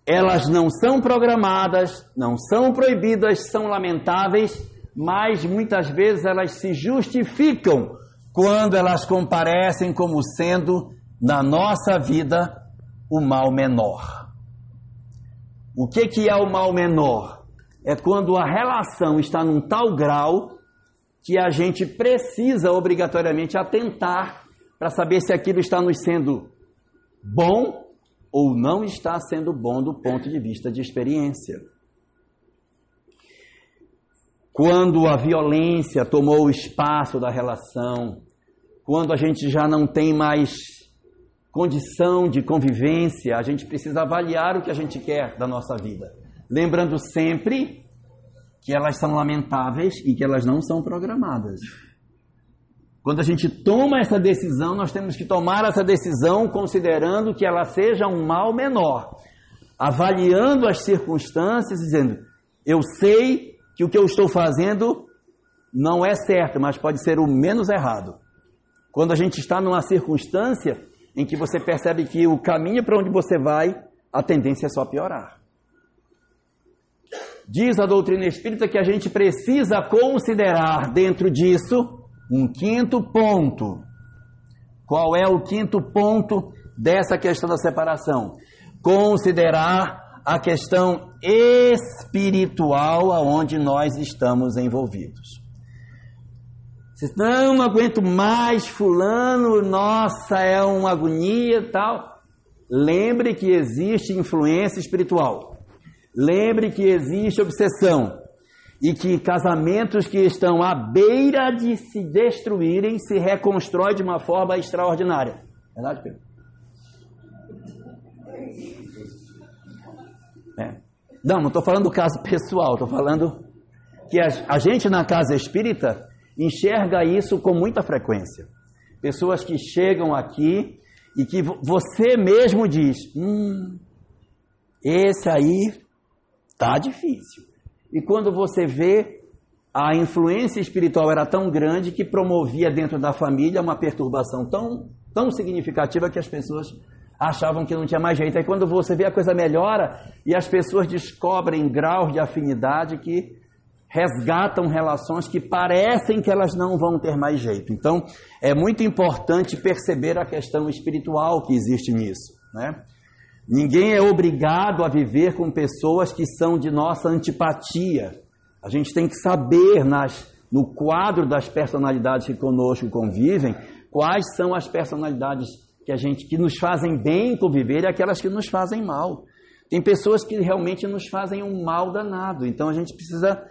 elas não são programadas, não são proibidas, são lamentáveis, mas muitas vezes elas se justificam quando elas comparecem como sendo, na nossa vida, o mal menor. O que, que é o mal menor? É quando a relação está num tal grau que a gente precisa obrigatoriamente atentar para saber se aquilo está nos sendo bom ou não está sendo bom do ponto de vista de experiência. Quando a violência tomou o espaço da relação, quando a gente já não tem mais condição de convivência, a gente precisa avaliar o que a gente quer da nossa vida. Lembrando sempre que elas são lamentáveis e que elas não são programadas. Quando a gente toma essa decisão, nós temos que tomar essa decisão considerando que ela seja um mal menor, avaliando as circunstâncias, dizendo: eu sei que o que eu estou fazendo não é certo, mas pode ser o menos errado. Quando a gente está numa circunstância em que você percebe que o caminho para onde você vai, a tendência é só piorar. Diz a doutrina espírita que a gente precisa considerar dentro disso um quinto ponto. Qual é o quinto ponto dessa questão da separação? Considerar a questão espiritual aonde nós estamos envolvidos. Você não, aguento mais fulano, nossa, é uma agonia tal. Lembre que existe influência espiritual. Lembre que existe obsessão e que casamentos que estão à beira de se destruírem se reconstrói de uma forma extraordinária. Verdade, Pedro? É. Não, não estou falando do caso pessoal, estou falando que a, a gente na casa espírita enxerga isso com muita frequência. Pessoas que chegam aqui e que você mesmo diz: hum, esse aí Tá difícil. E quando você vê, a influência espiritual era tão grande que promovia dentro da família uma perturbação tão, tão significativa que as pessoas achavam que não tinha mais jeito. Aí quando você vê a coisa melhora e as pessoas descobrem graus de afinidade que resgatam relações que parecem que elas não vão ter mais jeito. Então, é muito importante perceber a questão espiritual que existe nisso, né? Ninguém é obrigado a viver com pessoas que são de nossa antipatia. A gente tem que saber nas, no quadro das personalidades que conosco convivem, quais são as personalidades que a gente que nos fazem bem conviver e aquelas que nos fazem mal. Tem pessoas que realmente nos fazem um mal danado. Então a gente precisa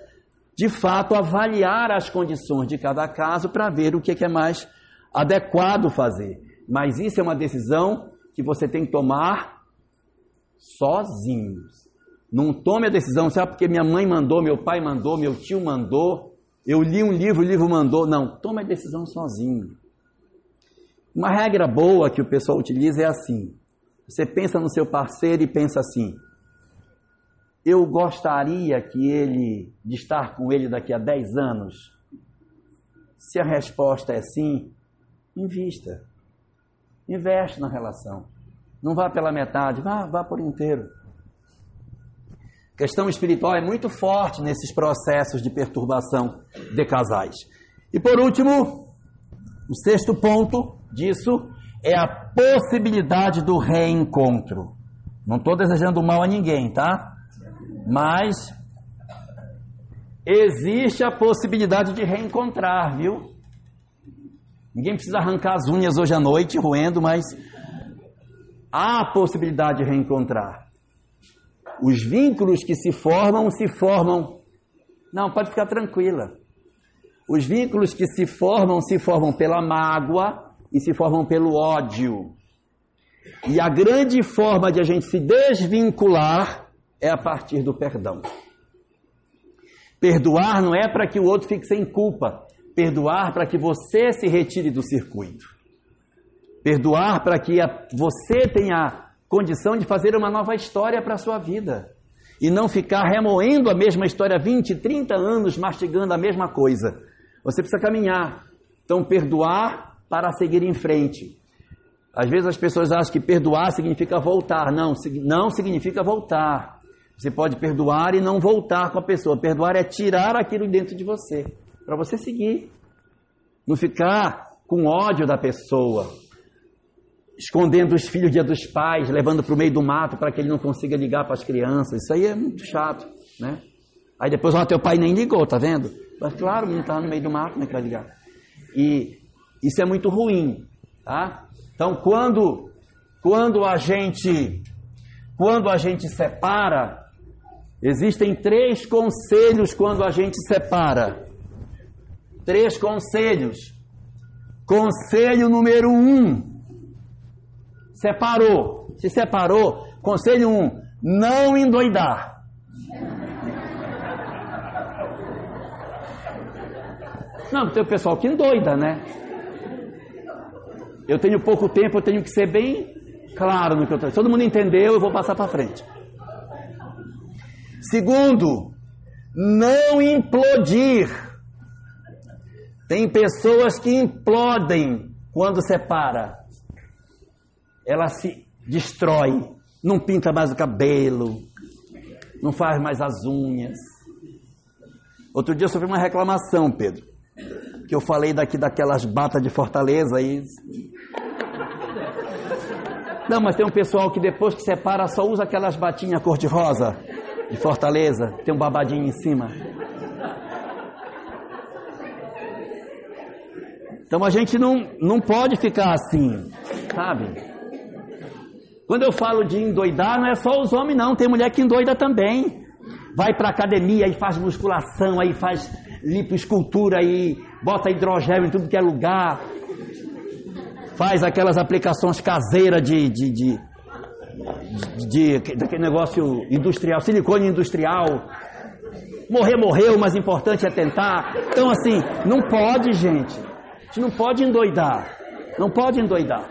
de fato avaliar as condições de cada caso para ver o que é mais adequado fazer. Mas isso é uma decisão que você tem que tomar sozinhos. Não tome a decisão, sabe porque minha mãe mandou, meu pai mandou, meu tio mandou, eu li um livro, o livro mandou. Não, tome a decisão sozinho. Uma regra boa que o pessoal utiliza é assim: você pensa no seu parceiro e pensa assim, eu gostaria que ele, de estar com ele daqui a 10 anos. Se a resposta é sim, invista. Investe na relação. Não vá pela metade, vá, vá por inteiro. A questão espiritual é muito forte nesses processos de perturbação de casais. E por último, o sexto ponto disso é a possibilidade do reencontro. Não estou desejando mal a ninguém, tá? Mas existe a possibilidade de reencontrar, viu? Ninguém precisa arrancar as unhas hoje à noite, roendo, mas há a possibilidade de reencontrar. Os vínculos que se formam, se formam. Não, pode ficar tranquila. Os vínculos que se formam, se formam pela mágoa e se formam pelo ódio. E a grande forma de a gente se desvincular é a partir do perdão. Perdoar não é para que o outro fique sem culpa. Perdoar para que você se retire do circuito. Perdoar para que a, você tenha condição de fazer uma nova história para a sua vida. E não ficar remoendo a mesma história 20, 30 anos, mastigando a mesma coisa. Você precisa caminhar. Então, perdoar para seguir em frente. Às vezes as pessoas acham que perdoar significa voltar. Não, não significa voltar. Você pode perdoar e não voltar com a pessoa. Perdoar é tirar aquilo dentro de você, para você seguir. Não ficar com ódio da pessoa, escondendo os filhos dia dos pais, levando para o meio do mato para que ele não consiga ligar para as crianças. Isso aí é muito chato, né? Aí depois, ó, teu pai nem ligou, tá vendo? Mas claro, o menino estava no meio do mato, como é que vai ligar? E isso é muito ruim, tá? Então, quando, quando a gente, quando a gente separa, existem três conselhos quando a gente separa. Três conselhos. Conselho número um, Separou. Se separou, conselho 1, um, não endoidar. Não, tem o pessoal que endoida, né? Eu tenho pouco tempo, eu tenho que ser bem claro no que eu estou. Todo mundo entendeu, eu vou passar para frente. Segundo, não implodir. Tem pessoas que implodem quando separa. ela se destrói, não pinta mais o cabelo, não faz mais as unhas. Outro dia eu sofri uma reclamação, Pedro, que eu falei daqui daquelas batas de Fortaleza aí. Não, mas tem um pessoal que depois que separa só usa aquelas batinhas cor-de-rosa de Fortaleza, tem um babadinho em cima. Então a gente não, não pode ficar assim, sabe? Quando eu falo de endoidar, não é só os homens, não, tem mulher que endoida também. Vai para academia e faz musculação, aí faz lipoescultura aí, bota hidrogênio em tudo que é lugar, faz aquelas aplicações caseiras de, de, de, de, daquele negócio industrial, silicone industrial. Morrer, morreu, mas importante é tentar. Então, assim, não pode, gente. A gente não pode endoidar. Não pode endoidar.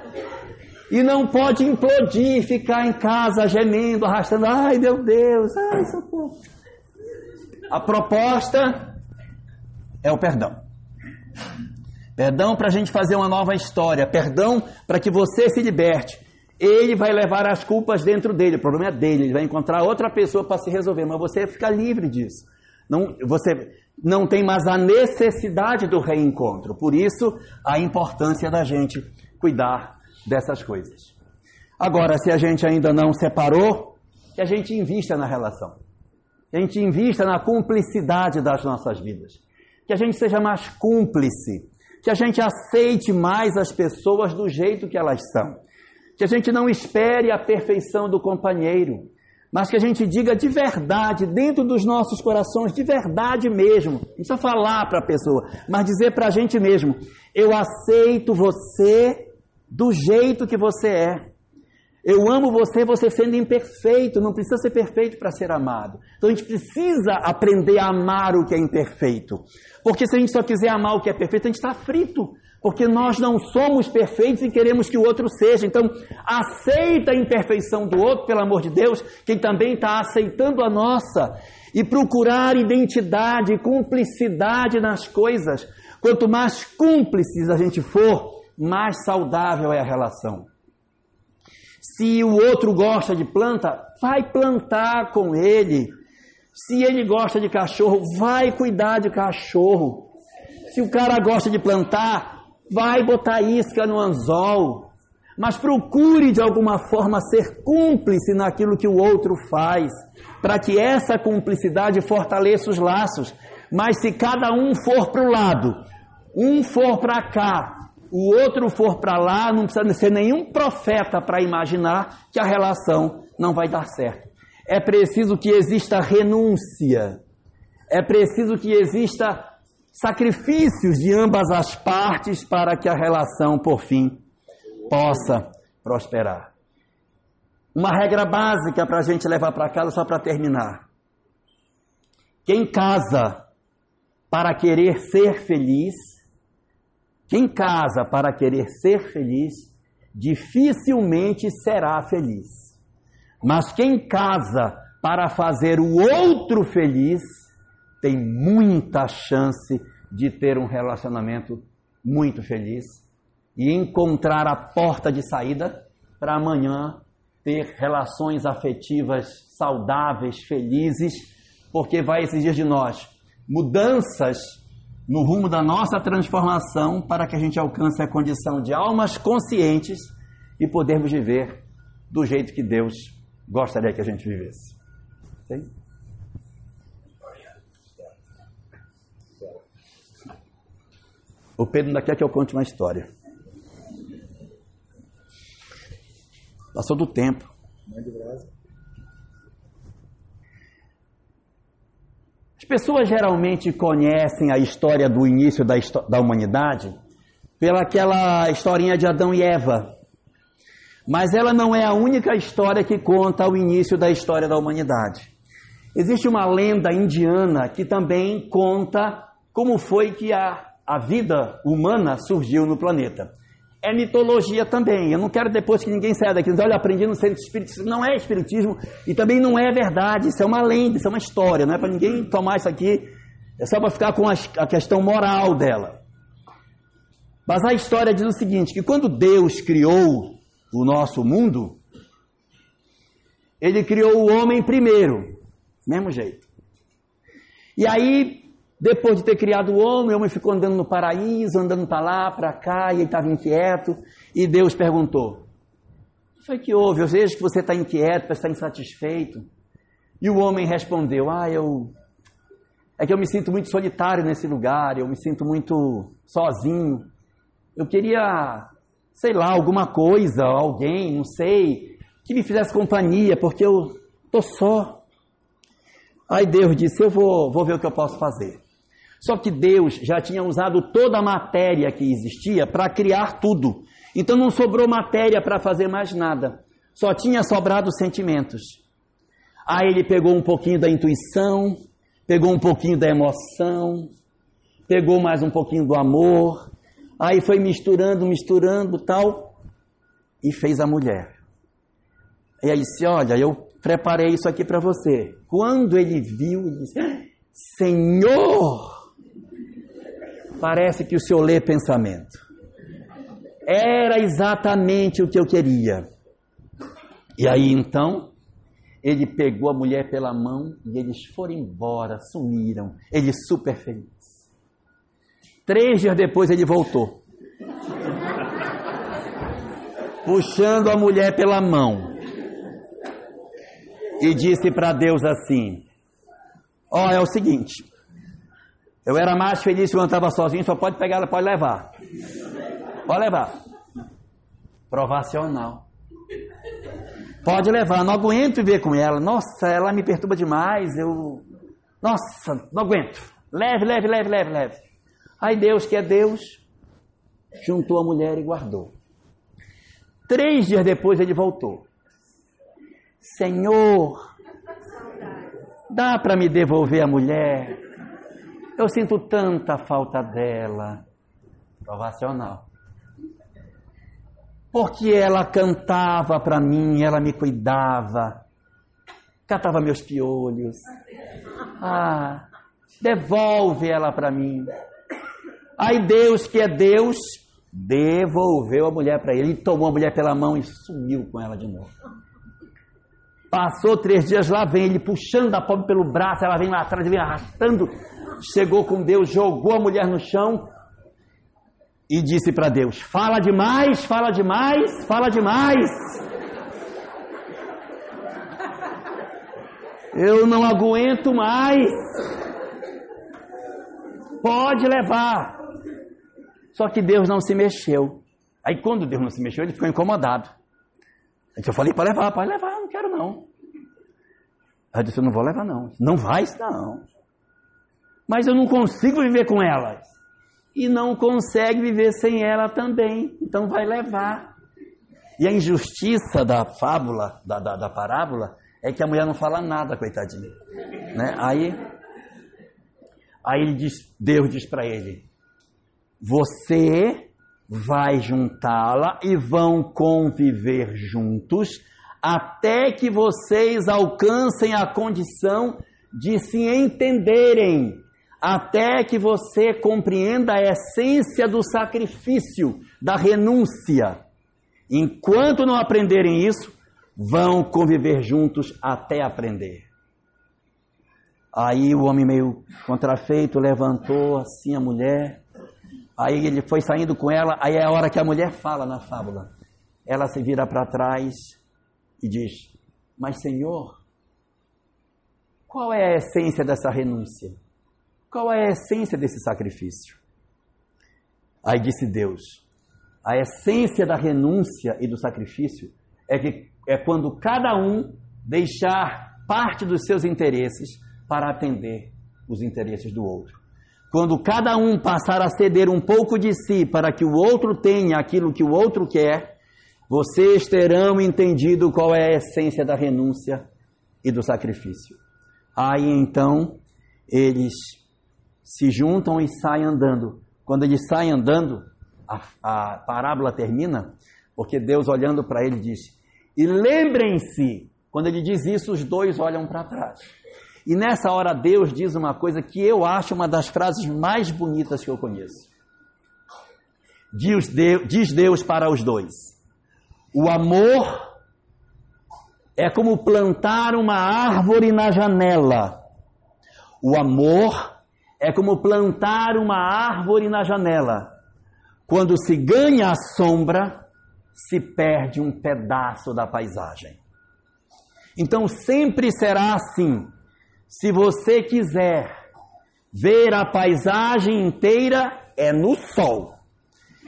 E não pode implodir, ficar em casa gemendo, arrastando. Ai, meu Deus, ai, socorro. A proposta é o perdão. Perdão para a gente fazer uma nova história. Perdão para que você se liberte. Ele vai levar as culpas dentro dele. O problema é dele. Ele vai encontrar outra pessoa para se resolver. Mas você fica livre disso. Não, você não tem mais a necessidade do reencontro. Por isso, a importância da gente cuidar dessas coisas. Agora, se a gente ainda não separou, que a gente invista na relação. Que a gente invista na cumplicidade das nossas vidas. Que a gente seja mais cúmplice. Que a gente aceite mais as pessoas do jeito que elas são. Que a gente não espere a perfeição do companheiro, mas que a gente diga de verdade, dentro dos nossos corações, de verdade mesmo. Não precisa falar para a pessoa, mas dizer para a gente mesmo: eu aceito você do jeito que você é. Eu amo você, você sendo imperfeito, não precisa ser perfeito para ser amado. Então a gente precisa aprender a amar o que é imperfeito. Porque se a gente só quiser amar o que é perfeito, a gente está frito. Porque nós não somos perfeitos e queremos que o outro seja. Então, aceita a imperfeição do outro, pelo amor de Deus, quem também está aceitando a nossa. E procurar identidade, cumplicidade nas coisas. Quanto mais cúmplices a gente for, mais saudável é a relação. Se o outro gosta de planta, vai plantar com ele. Se ele gosta de cachorro, vai cuidar de cachorro. Se o cara gosta de plantar, vai botar isca no anzol. Mas procure de alguma forma ser cúmplice naquilo que o outro faz, para que essa cumplicidade fortaleça os laços. Mas se cada um for para o lado, um for para cá, o outro for para lá, não precisa ser nenhum profeta para imaginar que a relação não vai dar certo. É preciso que exista renúncia, é preciso que exista sacrifícios de ambas as partes para que a relação, por fim, possa prosperar. Uma regra básica para a gente levar para casa, só para terminar. Quem casa para querer ser feliz, quem casa para querer ser feliz, dificilmente será feliz. Mas quem casa para fazer o outro feliz, tem muita chance de ter um relacionamento muito feliz e encontrar a porta de saída para amanhã ter relações afetivas saudáveis, felizes, porque vai exigir de nós mudanças no rumo da nossa transformação para que a gente alcance a condição de almas conscientes e podermos viver do jeito que Deus gostaria que a gente vivesse. O Pedro ainda quer que eu conte uma história. Passou do tempo. As pessoas geralmente conhecem a história do início da, da humanidade pela aquela historinha de Adão e Eva. Mas ela não é a única história que conta o início da história da humanidade. Existe uma lenda indiana que também conta como foi que a, a vida humana surgiu no planeta é mitologia também. Eu não quero depois que ninguém saia daqui, olha, aprendi no centro espírita. Não é espiritismo e também não é verdade. Isso é uma lenda, isso é uma história. Não é para ninguém tomar isso aqui. É só para ficar com a questão moral dela. Mas a história diz o seguinte: que quando Deus criou o nosso mundo, ele criou o homem primeiro, mesmo jeito. E aí, depois de ter criado o homem, o homem ficou andando no paraíso, andando para lá, para cá, e ele estava inquieto, e Deus perguntou: O que foi que houve? Eu vejo que você está inquieto, está insatisfeito. E o homem respondeu: Ah, eu. É que eu me sinto muito solitário nesse lugar, eu me sinto muito sozinho. Eu queria, sei lá, alguma coisa, alguém, não sei, que me fizesse companhia, porque eu tô só. Aí Deus disse: Eu vou, vou ver o que eu posso fazer. Só que Deus já tinha usado toda a matéria que existia para criar tudo. Então não sobrou matéria para fazer mais nada. Só tinha sobrado sentimentos. Aí ele pegou um pouquinho da intuição, pegou um pouquinho da emoção, pegou mais um pouquinho do amor, aí foi misturando, misturando tal, e fez a mulher. E aí disse: Olha, eu preparei isso aqui para você. Quando ele viu, ele disse: Senhor, parece que o senhor lê pensamento. Era exatamente o que eu queria. E aí então, ele pegou a mulher pela mão e eles foram embora, sumiram. Ele super feliz. Três dias depois ele voltou. Puxando a mulher pela mão. E disse para Deus assim: Ó, oh, é o seguinte. Eu era mais feliz quando estava sozinho, só pode pegar ela, pode levar. Pode levar. Provacional. Pode levar, não aguento viver com ela. Nossa, ela me perturba demais. Eu. Nossa, não aguento. Leve, leve, leve, leve, leve. Aí Deus, que é Deus, juntou a mulher e guardou. Três dias depois ele voltou. Senhor, dá para me devolver a mulher? Eu sinto tanta falta dela. Provacional. Porque ela cantava para mim, ela me cuidava, catava meus piolhos. Ah, devolve ela para mim. Aí Deus, que é Deus, devolveu a mulher para ele. Ele tomou a mulher pela mão e sumiu com ela de novo. Passou três dias, lá vem ele puxando a pobre pelo braço, ela vem lá atrás, vem arrastando. Chegou com Deus, jogou a mulher no chão e disse para Deus: Fala demais, fala demais, fala demais. Eu não aguento mais. Pode levar. Só que Deus não se mexeu. Aí quando Deus não se mexeu, ele ficou incomodado. Eu falei para levar, pode levar, não quero não. Aí eu disse, eu não vou levar não. Não vai, não. Mas eu não consigo viver com elas e não consegue viver sem ela também. Então vai levar. E a injustiça da fábula, da, da, da parábola, é que a mulher não fala nada, coitadinha. Né? Aí, aí ele diz, Deus diz para ele: Você vai juntá-la e vão conviver juntos até que vocês alcancem a condição de se entenderem até que você compreenda a essência do sacrifício, da renúncia. Enquanto não aprenderem isso, vão conviver juntos até aprender. Aí o homem meio contrafeito levantou assim a mulher. Aí ele foi saindo com ela. Aí é a hora que a mulher fala na fábula. Ela se vira para trás e diz: Mas Senhor, qual é a essência dessa renúncia? Qual é a essência desse sacrifício? Aí disse Deus: a essência da renúncia e do sacrifício é que é quando cada um deixar parte dos seus interesses para atender os interesses do outro. Quando cada um passar a ceder um pouco de si para que o outro tenha aquilo que o outro quer, vocês terão entendido qual é a essência da renúncia e do sacrifício. Aí então eles se juntam e saem andando. Quando eles saem andando, a, a parábola termina, porque Deus olhando para ele diz: E lembrem-se, quando ele diz isso, os dois olham para trás. E nessa hora Deus diz uma coisa que eu acho uma das frases mais bonitas que eu conheço. Diz Deus, diz Deus para os dois: O amor é como plantar uma árvore na janela. O amor é como plantar uma árvore na janela. Quando se ganha a sombra, se perde um pedaço da paisagem. Então sempre será assim. Se você quiser ver a paisagem inteira, é no sol.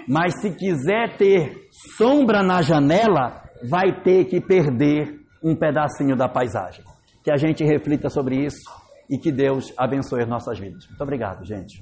Mas se quiser ter sombra na janela, vai ter que perder um pedacinho da paisagem. Que a gente reflita sobre isso e que Deus abençoe as nossas vidas. Muito obrigado, gente.